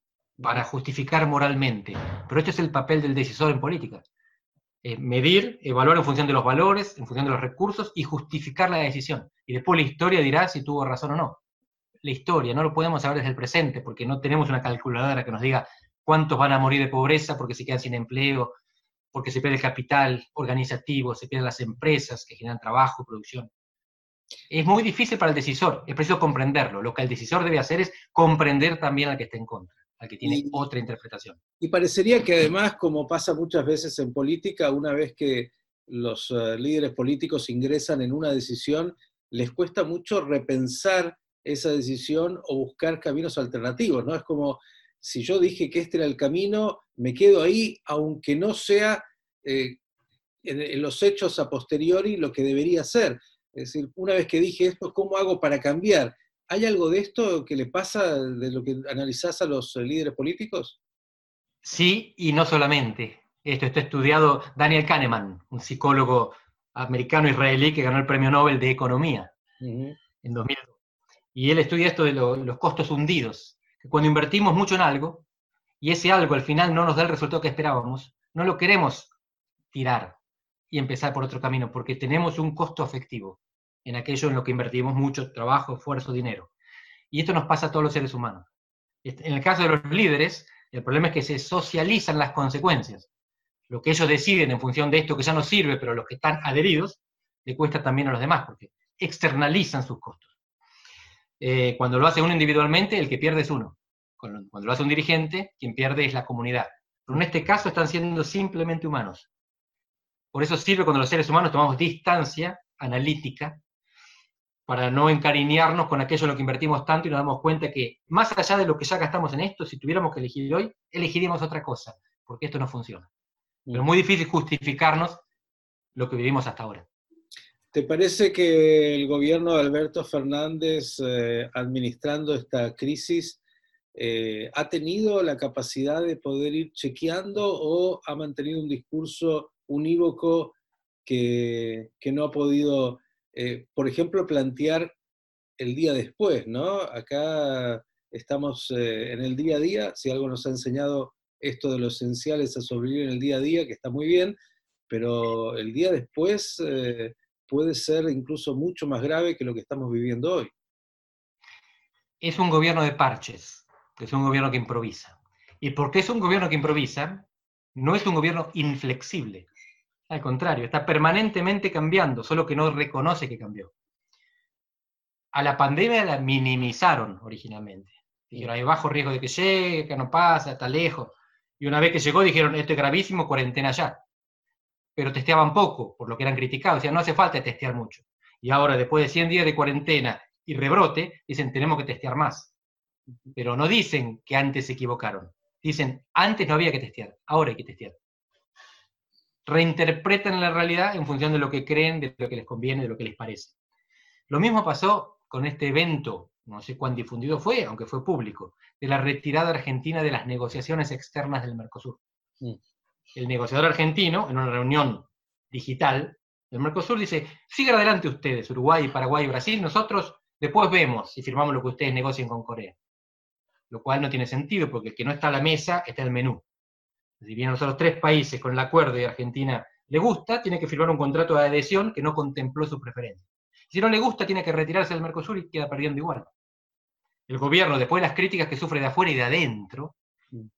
para justificar moralmente. Pero este es el papel del decisor en política. Eh, medir, evaluar en función de los valores, en función de los recursos y justificar la decisión. Y después la historia dirá si tuvo razón o no. La historia, no lo podemos saber desde el presente porque no tenemos una calculadora que nos diga cuántos van a morir de pobreza porque se quedan sin empleo, porque se pierde el capital organizativo, se pierden las empresas que generan trabajo y producción. Es muy difícil para el decisor, es preciso comprenderlo. Lo que el decisor debe hacer es comprender también al que está en contra al que tiene otra interpretación. Y parecería que además, como pasa muchas veces en política, una vez que los eh, líderes políticos ingresan en una decisión, les cuesta mucho repensar esa decisión o buscar caminos alternativos, ¿no? Es como si yo dije que este era el camino, me quedo ahí, aunque no sea eh, en, los hechos a posteriori lo que debería ser. Es decir, una vez que dije esto, ¿cómo hago para cambiar? ¿Hay algo de esto que le pasa de lo que analizás a los líderes políticos? Sí, y no solamente. Esto está estudiado Daniel Kahneman, un psicólogo americano-israelí que ganó el premio Nobel de Economía en 2002. Y él estudia esto de los costos hundidos, que cuando invertimos mucho en algo, y ese algo al final no nos da el resultado que esperábamos, no lo queremos tirar y empezar por otro camino, porque tenemos un costo afectivo en aquello en lo que invertimos mucho trabajo, esfuerzo, dinero. Y esto nos pasa a todos los seres humanos. En el caso de los líderes, el problema es que se socializan las consecuencias. Lo que ellos deciden en función de esto que ya no sirve, pero los que están adheridos, le cuesta también a los demás, porque externalizan sus costos. Eh, cuando lo hace uno individualmente, el que pierde es uno. Cuando, lo hace un dirigente, quien pierde es la comunidad. Pero en este caso están siendo simplemente humanos. Por eso sirve cuando los seres humanos tomamos distancia analítica para no encariñarnos con aquello en lo que invertimos tanto y nos damos cuenta que más allá de lo que ya gastamos en esto, si tuviéramos que elegir hoy, elegiríamos otra cosa, porque esto no funciona. Pero es muy difícil justificarnos lo que vivimos hasta ahora. ¿Te parece que el gobierno de Alberto Fernández, eh, administrando esta crisis, eh, ha tenido la capacidad de poder ir chequeando o ha mantenido un discurso unívoco que, no ha podido, eh, por ejemplo, plantear el día después, ¿no? Acá estamos en el día a día, si algo nos ha enseñado esto de lo esencial es a sobrevivir en el día a día, que está muy bien, pero el día después puede ser incluso mucho más grave que lo que estamos viviendo hoy. Es un gobierno de parches, es un gobierno que improvisa. Y porque es un gobierno que improvisa, no es un gobierno inflexible. Al contrario, está permanentemente cambiando, solo que no reconoce que cambió. A la pandemia la minimizaron originalmente. Dijeron, hay bajo riesgo de que llegue, que no pasa, está lejos. Y una vez que llegó dijeron, esto es gravísimo, cuarentena ya pero testeaban poco, por lo que eran criticados. O sea, no hace falta testear mucho. Y ahora, después de 100 días de cuarentena y rebrote, dicen, tenemos que testear más. Pero no dicen que antes se equivocaron. Dicen, antes no había que testear, ahora hay que testear. Reinterpretan la realidad en función de lo que creen, de lo que les conviene, de lo que les parece. Lo mismo pasó con este evento, no sé cuán difundido fue, aunque fue público, de la retirada argentina de las negociaciones externas del Mercosur. Mm el negociador argentino, en una reunión digital del Mercosur, dice, sigan adelante ustedes, Uruguay, Paraguay y Brasil, nosotros después vemos si firmamos lo que ustedes negocien con Corea. Lo cual no tiene sentido, porque el que no está a la mesa está en el menú. Si vienen los otros tres países con el acuerdo y Argentina le gusta, tiene que firmar un contrato de adhesión que no contempló su preferencia. Si no le gusta, tiene que retirarse del Mercosur y queda perdiendo igual. El gobierno, después de las críticas que sufre de afuera y de adentro,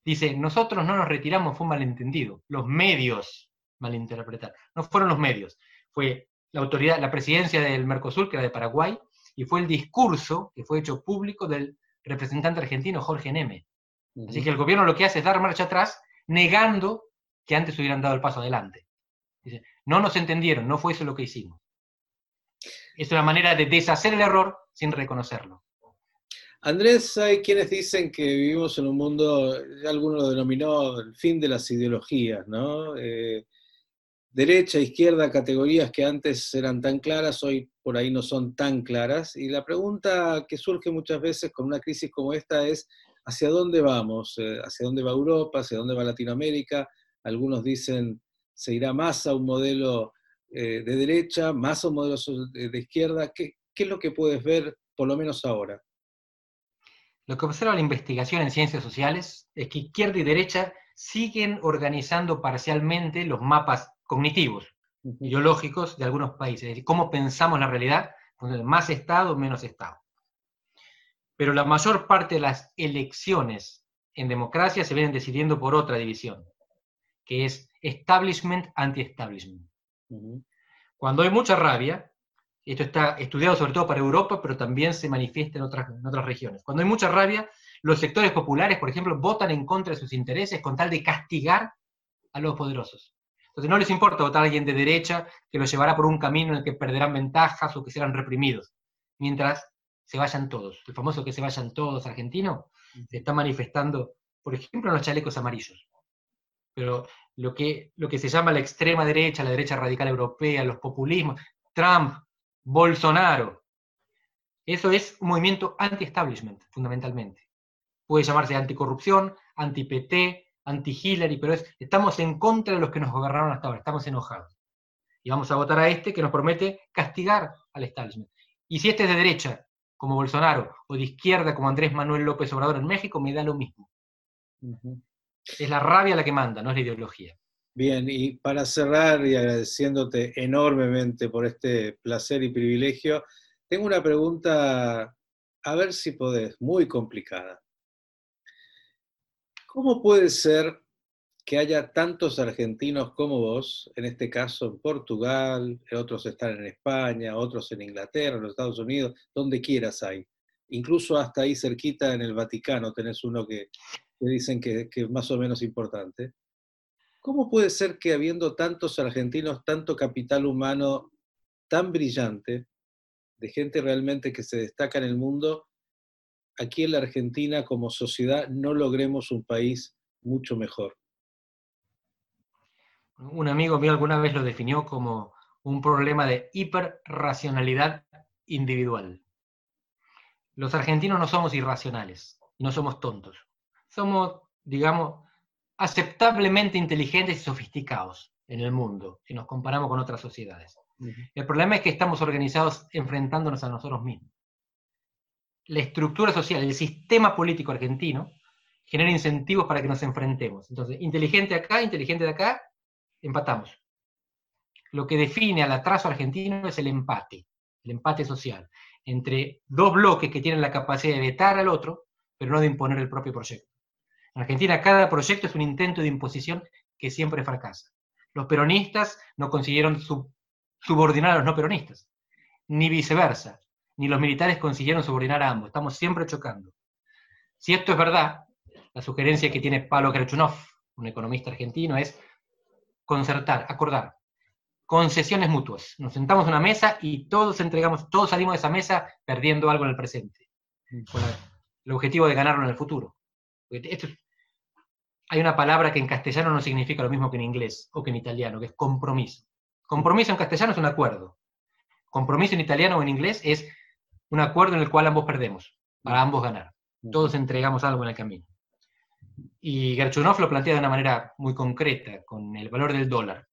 Dice, nosotros no nos retiramos, fue un malentendido. Los medios malinterpretaron. No fueron los medios, fue la autoridad, la presidencia del Mercosur, que era de Paraguay, y fue el discurso que fue hecho público del representante argentino Jorge Neme. Así que el gobierno lo que hace es dar marcha atrás, negando que antes hubieran dado el paso adelante. Dice, no nos entendieron, no fue eso lo que hicimos. Es una manera de deshacer el error sin reconocerlo. Andrés, hay quienes dicen que vivimos en un mundo, alguno lo denominó el fin de las ideologías, ¿no? Eh, derecha, izquierda, categorías que antes eran tan claras, hoy por ahí no son tan claras. Y la pregunta que surge muchas veces con una crisis como esta es, ¿hacia dónde vamos? Eh, ¿Hacia dónde va Europa? ¿Hacia dónde va Latinoamérica? Algunos dicen, se irá más a un modelo eh, de derecha, más a un modelo de izquierda. ¿Qué es lo que puedes ver, por lo menos ahora? Lo que observa la investigación en ciencias sociales es que izquierda y derecha siguen organizando parcialmente los mapas cognitivos, ideológicos de algunos países, es decir, cómo pensamos la realidad, más Estado, menos Estado. Pero la mayor parte de las elecciones en democracia se vienen decidiendo por otra división, que es establishment anti-establishment. Cuando hay mucha rabia, esto está estudiado sobre todo para Europa, pero también se manifiesta en otras, otras regiones. Cuando hay mucha rabia, los sectores populares, por ejemplo, votan en contra de sus intereses con tal de castigar a los poderosos. Entonces no les importa votar a alguien de derecha que los llevará por un camino en el que perderán ventajas o que serán reprimidos, mientras se vayan todos. El famoso que se vayan todos argentino se está manifestando, por ejemplo, en los chalecos amarillos. Pero lo que, lo que se llama la extrema derecha, la derecha radical europea, los populismos, Trump, Bolsonaro, Eso es un movimiento anti-establishment, fundamentalmente. Puede llamarse anticorrupción, anti-PT, anti-Hillary, pero estamos en contra de los que nos gobernaron hasta ahora, estamos enojados. Y vamos a votar a este que nos promete castigar al establishment. Y si este es de derecha, como Bolsonaro, o de izquierda, como Andrés Manuel López Obrador en México, me da lo mismo. Es la rabia la que manda, no es la ideología. Bien, y para cerrar y agradeciéndote enormemente por este placer y privilegio, tengo una pregunta, a ver si podés, muy complicada. ¿Cómo puede ser que haya tantos argentinos como vos, en este caso en Portugal, otros están en España, otros en Inglaterra, en los Estados Unidos, donde quieras hay. Incluso hasta ahí cerquita en el Vaticano tenés uno que, dicen que, que es más o menos importante. ¿Cómo puede ser que habiendo tantos argentinos, tanto capital humano tan brillante, de gente realmente que se destaca en el mundo, aquí en la Argentina como sociedad no logremos un país mucho mejor. Un amigo mío alguna vez lo definió como un problema de hiperracionalidad individual. Los argentinos no somos irracionales, no somos tontos. Somos, digamos, aceptablemente inteligentes y sofisticados en el mundo, si nos comparamos con otras sociedades. El problema es que estamos organizados enfrentándonos a nosotros mismos la estructura social, el sistema político argentino, genera incentivos para que nos enfrentemos. Entonces, inteligente acá, inteligente de acá, empatamos. Lo que define al atraso argentino es el empate, el empate social, entre dos bloques que tienen la capacidad de vetar al otro, pero no de imponer el propio proyecto. En Argentina cada proyecto es un intento de imposición que siempre fracasa. Los peronistas no consiguieron subordinar a los no peronistas, ni viceversa ni los militares consiguieron subordinar a ambos. Estamos siempre chocando. Si esto es verdad, la sugerencia que tiene Pablo Kerchunov, un economista argentino, es concertar, acordar, concesiones mutuas. Nos sentamos en una mesa y todos entregamos, todos salimos de esa mesa perdiendo algo en el presente, con el objetivo de ganarlo en el futuro. Hay una palabra que en castellano no significa lo mismo que en inglés o que en italiano, que es compromiso. Compromiso en castellano es un acuerdo. Compromiso en italiano o en inglés es un acuerdo en el cual ambos perdemos, para ambos ganar. Todos entregamos algo en el camino. Y Gerchunov lo plantea de una manera muy concreta, con el valor del dólar.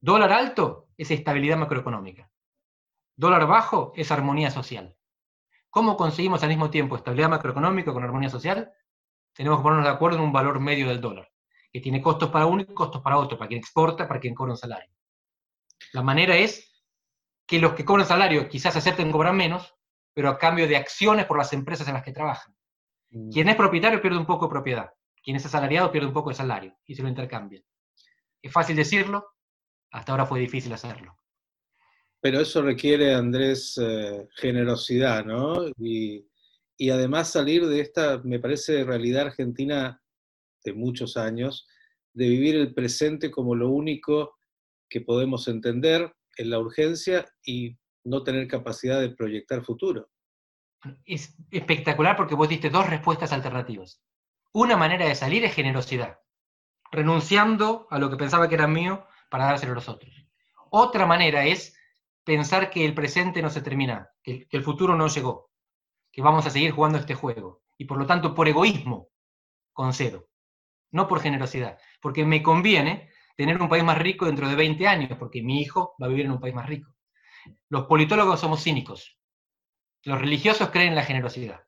Dólar alto es estabilidad macroeconómica. Dólar bajo es armonía social. ¿Cómo conseguimos al mismo tiempo estabilidad macroeconómica con armonía social? Tenemos que ponernos de acuerdo en un valor medio del dólar, que tiene costos para uno y costos para otro, para quien exporta, para quien cobra un salario. La manera es que los que cobran salario quizás acepten cobrar menos, pero a cambio de acciones por las empresas en las que trabajan. Mm. Quien es propietario pierde un poco de propiedad, quien es asalariado pierde un poco de salario y se lo intercambian. Es fácil decirlo, hasta ahora fue difícil hacerlo. Pero eso requiere, Andrés, eh, generosidad, ¿no? Y, y además salir de esta, me parece, realidad argentina de muchos años, de vivir el presente como lo único que podemos entender, en la urgencia y no tener capacidad de proyectar futuro. Es espectacular porque vos diste dos respuestas alternativas. Una manera de salir es generosidad, renunciando a lo que pensaba que era mío para dárselo a los otros. Otra manera es pensar que el presente no se termina, que, el futuro no llegó, que vamos a seguir jugando este juego. Y por lo tanto, por egoísmo, concedo, no por generosidad, porque me conviene tener un país más rico dentro de 20 años, porque mi hijo va a vivir en un país más rico. Los politólogos somos cínicos. Los religiosos creen en la generosidad.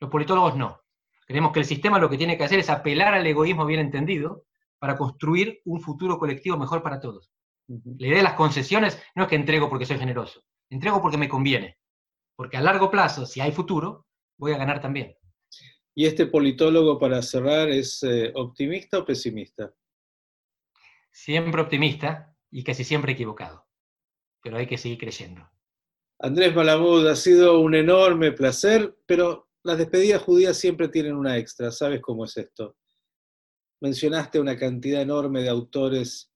Los politólogos no. Creemos que el sistema lo que tiene que hacer es apelar al egoísmo bien entendido para construir un futuro colectivo mejor para todos. La idea de las concesiones no es que entrego porque soy generoso, entrego porque me conviene. Porque a largo plazo, si hay futuro, voy a ganar también. ¿Y este politólogo, para cerrar, es eh, optimista o pesimista? siempre optimista y casi siempre equivocado, pero hay que seguir creyendo. Andrés Malamud, ha sido un enorme placer, pero las despedidas judías siempre tienen una extra, ¿sabes cómo es esto? Mencionaste una cantidad enorme de autores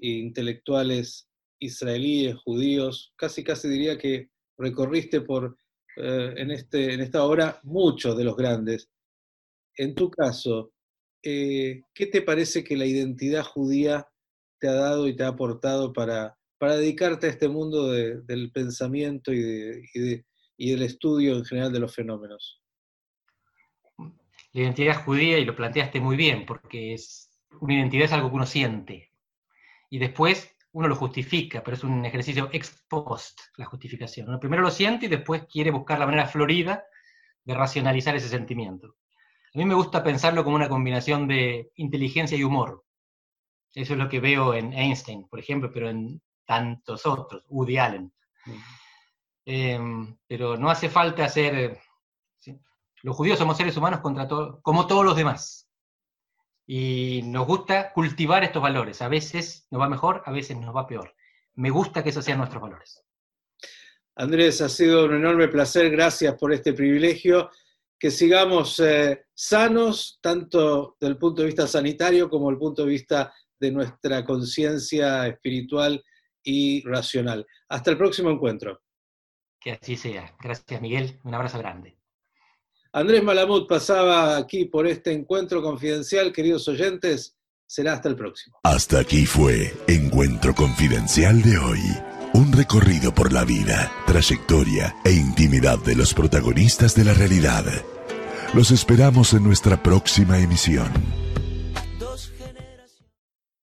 e intelectuales israelíes, judíos, casi casi diría que recorriste por, eh, en, este, en esta obra muchos de los grandes. En tu caso, eh, ¿qué te parece que la identidad judía te ha dado y te ha aportado para, para dedicarte a este mundo del pensamiento y, y el estudio en general de los fenómenos? La identidad judía, y lo planteaste muy bien, porque es, una identidad es algo que uno siente. Y después uno lo justifica, pero es un ejercicio ex post la justificación. Uno primero lo siente y después quiere buscar la manera florida de racionalizar ese sentimiento. A mí me gusta pensarlo como una combinación de inteligencia y humor. Eso es lo que veo en Einstein, por ejemplo, pero en tantos otros, Woody Allen. Em, pero no hace falta hacer... Los judíos somos seres humanos contra como todos los demás. Y nos gusta cultivar estos valores. A veces nos va mejor, a veces nos va peor. Me gusta que esos sean nuestros valores. Andrés, ha sido un enorme placer. Gracias por este privilegio. Que sigamos eh, sanos, tanto desde el punto de vista sanitario como desde el punto de vista de nuestra conciencia espiritual y racional. Hasta el próximo encuentro. Que así sea. Gracias, Miguel. Un abrazo grande. Andrés Malamud pasaba aquí por este encuentro confidencial, queridos oyentes. Será hasta el próximo. Hasta aquí fue Encuentro Confidencial de hoy. Un recorrido por la vida, trayectoria e intimidad de los protagonistas de la realidad. Los esperamos en nuestra próxima emisión.